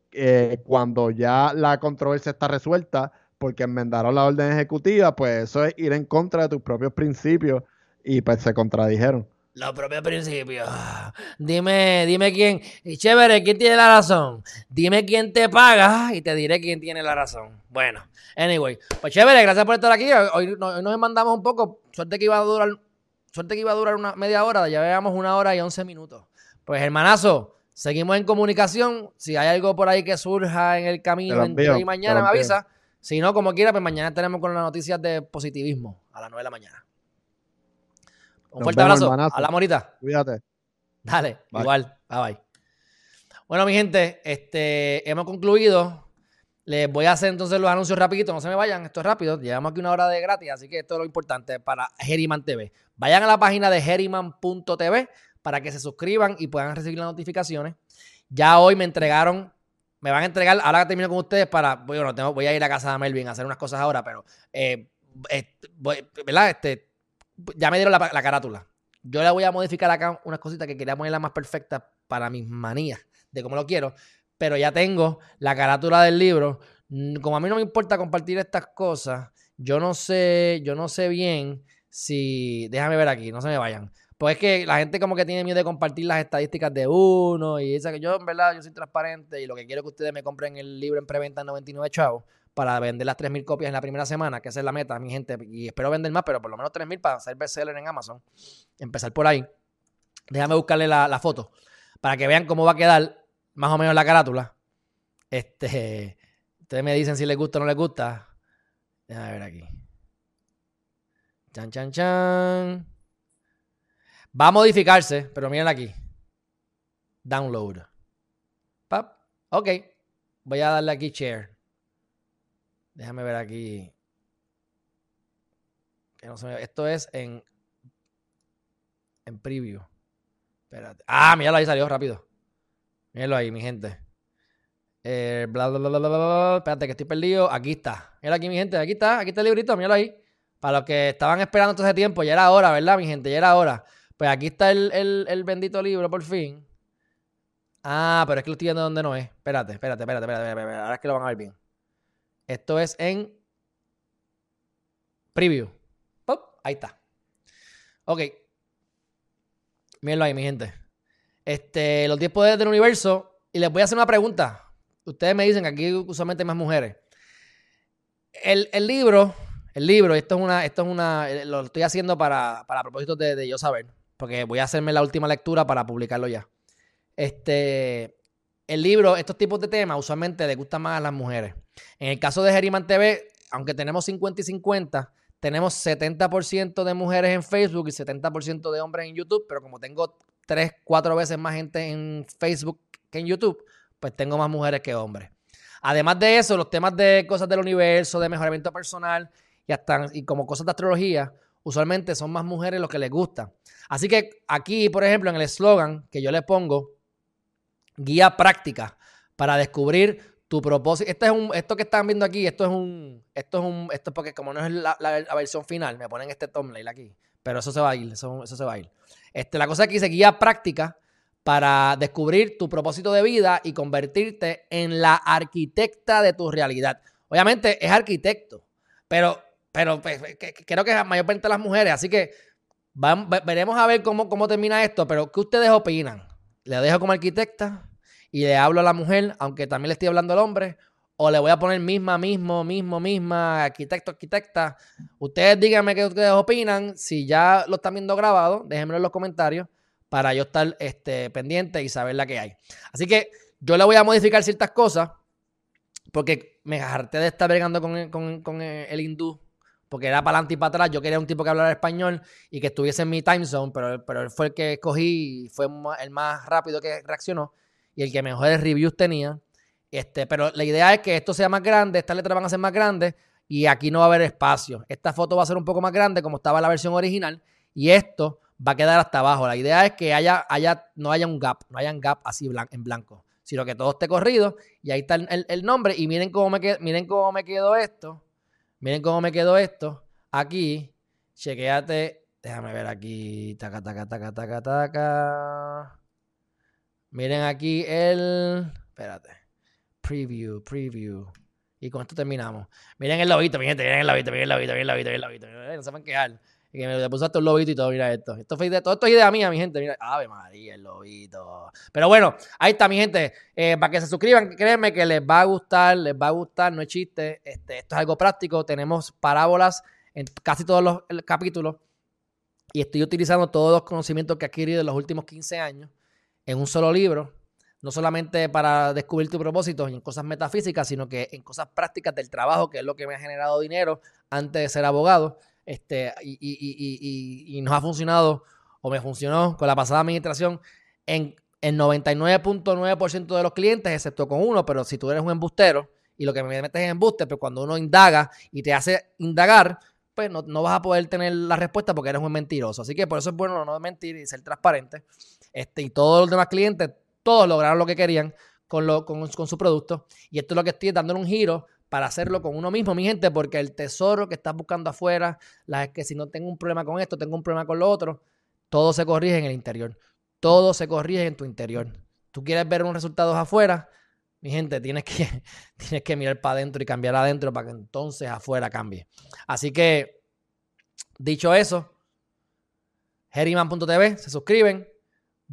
cuando ya la controversia está resuelta porque enmendaron la orden ejecutiva, pues eso es ir en contra de tus propios principios y pues se contradijeron. Los propios principios. Dime, dime quién. Y chévere, ¿quién tiene la razón? Dime quién te paga y te diré quién tiene la razón. Bueno, anyway. Pues chévere, gracias por estar aquí. Hoy, nos mandamos un poco. Suerte que iba a durar. Suerte que iba a durar una media hora. Ya veamos una hora y once minutos. Pues hermanazo, seguimos en comunicación. Si hay algo por ahí que surja en el camino entre hoy y mañana, me avisa. Si no, como quiera, pues mañana tenemos con las noticias de positivismo a las 9 de la mañana. Un fuerte abrazo. A la morita. Cuídate. Dale, igual. Bye bye. Bueno, mi gente, este, hemos concluido. Les voy a hacer entonces los anuncios rapidito, no se me vayan, esto es rápido. Llevamos aquí una hora de gratis, así que esto es lo importante para Geriman TV. Vayan a la página de geriman.tv para que se suscriban y puedan recibir las notificaciones. Ya hoy me entregaron, me van a entregar, ahora que termino con ustedes para, bueno, tengo, voy a ir a casa de Melvin a hacer unas cosas ahora, pero, eh, ¿verdad? Este, ya me dieron la, la, carátula. Yo le voy a modificar acá unas cositas que quería ponerla más perfecta para mis manías de cómo lo quiero, pero ya tengo la carátula del libro. Como a mí no me importa compartir estas cosas, yo no sé, yo no sé bien si, déjame ver aquí, no se me vayan. Pues es que la gente como que tiene miedo de compartir las estadísticas de uno y esa que yo en verdad yo soy transparente y lo que quiero es que ustedes me compren el libro en preventa en 99 chavos para vender las 3.000 copias en la primera semana, que esa es la meta, mi gente. Y espero vender más, pero por lo menos 3.000 para hacer bestseller en Amazon. Empezar por ahí. Déjame buscarle la, la, foto para que vean cómo va a quedar más o menos la carátula. Este, ustedes me dicen si les gusta o no les gusta. Déjame ver aquí. Chan, chan, chan. Va a modificarse, pero miren aquí. Download. Pap. Ok. Voy a darle aquí share. Déjame ver aquí. Esto es en. En preview. Espérate. Ah, mira, ahí salió rápido. Mírenlo ahí, mi gente. Eh, bla, bla, bla, bla, Espérate, que estoy perdido. Aquí está. Mira aquí, mi gente. Aquí está. Aquí está el librito. Míralo ahí. Para los que estaban esperando todo ese tiempo. Ya era hora, ¿verdad, mi gente? Ya era hora. Pues aquí está el, bendito libro, por fin. Ah, pero es que lo estoy viendo donde no es. Espérate, espérate, espérate, espérate, espérate. Ahora es que lo van a ver bien. Esto es en preview. Pop, ahí está. Ok. Mírenlo ahí, mi gente. Este, los 10 poderes del universo. Y les voy a hacer una pregunta. Ustedes me dicen que aquí usualmente hay más mujeres. El, libro, el libro, esto es una, esto es una, eh, lo estoy haciendo para, para propósito de, de yo saber porque voy a hacerme la última lectura para publicarlo ya. Este, el libro, estos tipos de temas usualmente le gustan más a las mujeres. En el caso de Geriman TV, aunque tenemos 50 y 50, tenemos 70% de mujeres en Facebook y 70% de hombres en YouTube, pero como tengo 3, 4 veces más gente en Facebook que en YouTube, pues tengo más mujeres que hombres. Además de eso, los temas de cosas del universo, de mejoramiento personal y hasta y como cosas de astrología, usualmente son más mujeres los que les gusta. Así que aquí, por ejemplo, en el eslogan que yo le pongo, guía práctica para descubrir tu propósito. Este es un, esto que están viendo aquí, esto es un, esto es un, esto es porque como no es la, versión final, me ponen este thumbnail aquí, pero eso se va a ir, eso, se va a ir. Este, la cosa aquí dice guía práctica para descubrir tu propósito de vida y convertirte en la arquitecta de tu realidad. Obviamente es arquitecto, pero pero pues, creo que mayormente las mujeres, así que veremos a ver cómo, cómo termina esto, pero ¿qué ustedes opinan? ¿Le dejo como arquitecta y le hablo a la mujer, aunque también le estoy hablando al hombre? ¿O le voy a poner misma, mismo, mismo, misma, arquitecto, arquitecta? Ustedes díganme qué ustedes opinan. Si ya lo están viendo grabado, déjenmelo en los comentarios para yo estar este, pendiente y saber la que hay. Así que yo le voy a modificar ciertas cosas porque me harté de estar bregando con, con, con el hindú porque era para adelante y para atrás. Yo quería un tipo que hablara español y que estuviese en mi time zone, pero, pero él fue el que escogí y fue el más rápido que reaccionó y el que mejores reviews tenía. Este, pero la idea es que esto sea más grande, estas letras van a ser más grandes y aquí no va a haber espacio. Esta foto va a ser un poco más grande como estaba la versión original y esto va a quedar hasta abajo. La idea es que haya, haya, no haya un gap, no haya un gap así en blanco, sino que todo esté corrido y ahí está el, nombre y miren cómo me, miren cómo me quedó esto Miren cómo me quedó esto. Aquí, chequeate. Déjame ver aquí. Taca, taca, taca, taca, taca. Miren aquí el. Espérate. Preview, preview. Y con esto terminamos. Miren el lobito, mi gente. Miren el lobito, miren el lobito, miren el lobito, miren el lobito. No se van a quedar. Que me puse hasta un lobito y todo, mira esto. Esto, fue todo esto es idea mía, mi gente. Mira, Ave María, el lobito. Pero bueno, ahí está, mi gente. Eh, para que se suscriban, créanme que les va a gustar, les va a gustar, no es chiste. Este, esto es algo práctico. Tenemos parábolas en casi todos los capítulos. Y estoy utilizando todos los conocimientos que he adquirido en los últimos 15 años en un solo libro. No solamente para descubrir tu propósito en cosas metafísicas, sino que en cosas prácticas del trabajo, que es lo que me ha generado dinero antes de ser abogado este, y, nos ha funcionado, o me funcionó con la pasada administración, en el 99.9% de los clientes, excepto con uno, pero si tú eres un embustero y lo que me metes es embuste, pero cuando uno indaga y te hace indagar, pues no, vas a poder tener la respuesta porque eres un mentiroso. Así que por eso es bueno no mentir y ser transparente. Este, y todos los demás clientes, todos lograron lo que querían con, lo, con, con su producto. Y esto es lo que estoy dándole un giro para hacerlo con uno mismo, mi gente, porque el tesoro que estás buscando afuera, la es que si no tengo un problema con esto, tengo un problema con lo otro, todo se corrige en el interior. Todo se corrige en tu interior. Tú quieres ver unos resultados afuera, mi gente, tienes que, tienes que mirar para adentro y cambiar adentro para que entonces afuera cambie. Así que, dicho eso, Heriman.tv, se suscriben.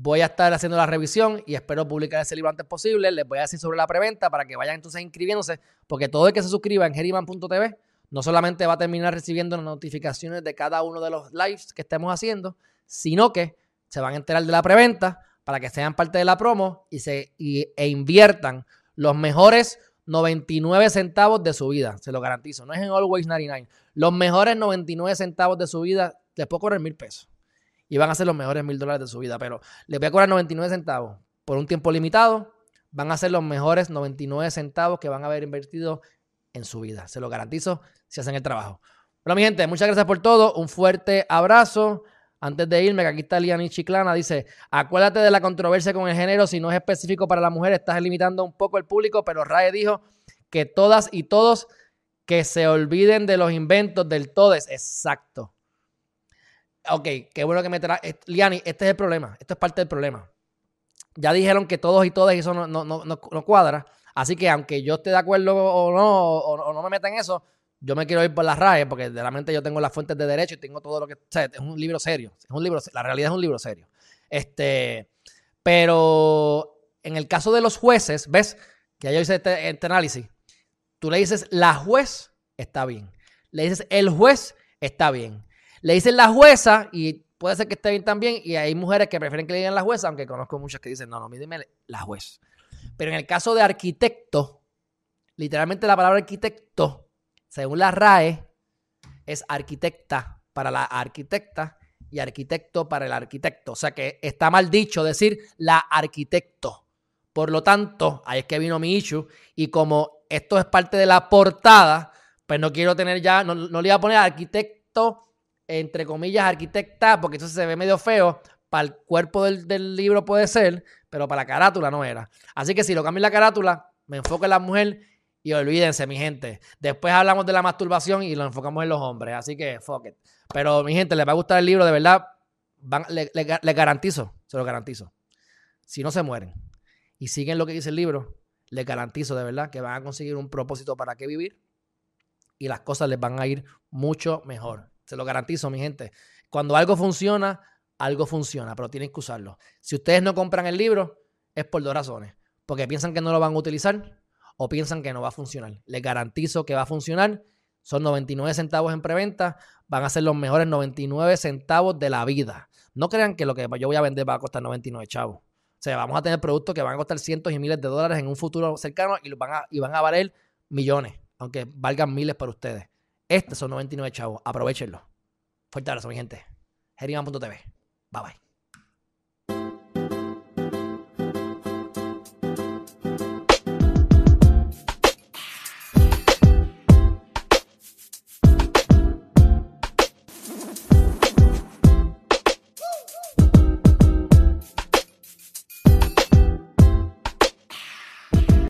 Voy a estar haciendo la revisión y espero publicar ese libro antes posible. Les voy a decir sobre la preventa para que vayan entonces inscribiéndose, porque todo el que se suscriba en Heriman.tv no solamente va a terminar recibiendo las notificaciones de cada uno de los lives que estemos haciendo, sino que se van a enterar de la preventa para que sean parte de la promo y se, e inviertan los mejores 99 centavos de su vida, se lo garantizo. No es en Always 99. Los mejores 99 centavos de su vida les puedo cobrar mil pesos. Y van a ser los mejores mil dólares de su vida. Pero les voy a cobrar 99 centavos por un tiempo limitado. Van a ser los mejores 99 centavos que van a haber invertido en su vida. Se lo garantizo si hacen el trabajo. Bueno, mi gente, muchas gracias por todo. Un fuerte abrazo. Antes de irme, que aquí está Liani Chiclana, dice, acuérdate de la controversia con el género, si no es específico para la mujer, estás limitando un poco el público, pero Rae dijo que todas y todos que se olviden de los inventos del todes. Exacto. Ok, qué bueno que me trae. Liani, este es el problema. Esto es parte del problema. Ya dijeron que todos y todas eso no, no, no, no cuadra. Así que aunque yo esté de acuerdo o no, o, no me meta en eso, yo me quiero ir por las RAE porque de la mente yo tengo las fuentes de derecho y tengo todo lo que. O sea, es un libro serio. Es un libro, la realidad es un libro serio. Este, pero en el caso de los jueces, ves que yo hice este, este, análisis. Tú le dices la juez está bien. Le dices el juez está bien. Le dices la jueza y puede ser que esté bien también. Y hay mujeres que prefieren que le digan la jueza, aunque conozco muchas que dicen no, no, dime la juez. Pero en el caso de arquitecto, literalmente la palabra arquitecto según la RAE, es arquitecta para la arquitecta y arquitecto para el arquitecto. O sea que está mal dicho decir la arquitecto. Por lo tanto, ahí es que vino mi issue. Y como esto es parte de la portada, pues no quiero tener ya, no, le voy a poner arquitecto, entre comillas, arquitecta, porque eso se ve medio feo. Para el cuerpo del, del libro puede ser, pero para la carátula no era. Así que si lo cambio en la carátula, me enfoco en la mujer y olvídense, mi gente. Después hablamos de la masturbación y lo enfocamos en los hombres. Así que, fuck it. Pero, mi gente, les va a gustar el libro, de verdad. les le, garantizo, se lo garantizo. Si no se mueren y siguen lo que dice el libro, les garantizo de verdad que van a conseguir un propósito para qué vivir y las cosas les van a ir mucho mejor. Se lo garantizo, mi gente. Cuando algo funciona, algo funciona, pero tienen que usarlo. Si ustedes no compran el libro, es por dos razones. Porque piensan que no lo van a utilizar o piensan que no va a funcionar. Les garantizo que va a funcionar. Son 99 centavos en preventa. Van a ser los mejores 99 centavos de la vida. No crean que lo que yo voy a vender va a costar 99 chavos. O sea, vamos a tener productos que van a costar cientos y miles de dólares en un futuro cercano y, van, a, y van a valer millones, aunque valgan miles para ustedes. Estos son 99 chavos. Aprovechenlo. Fuerte abrazo, mi gente. Geriman.tv. Bye bye.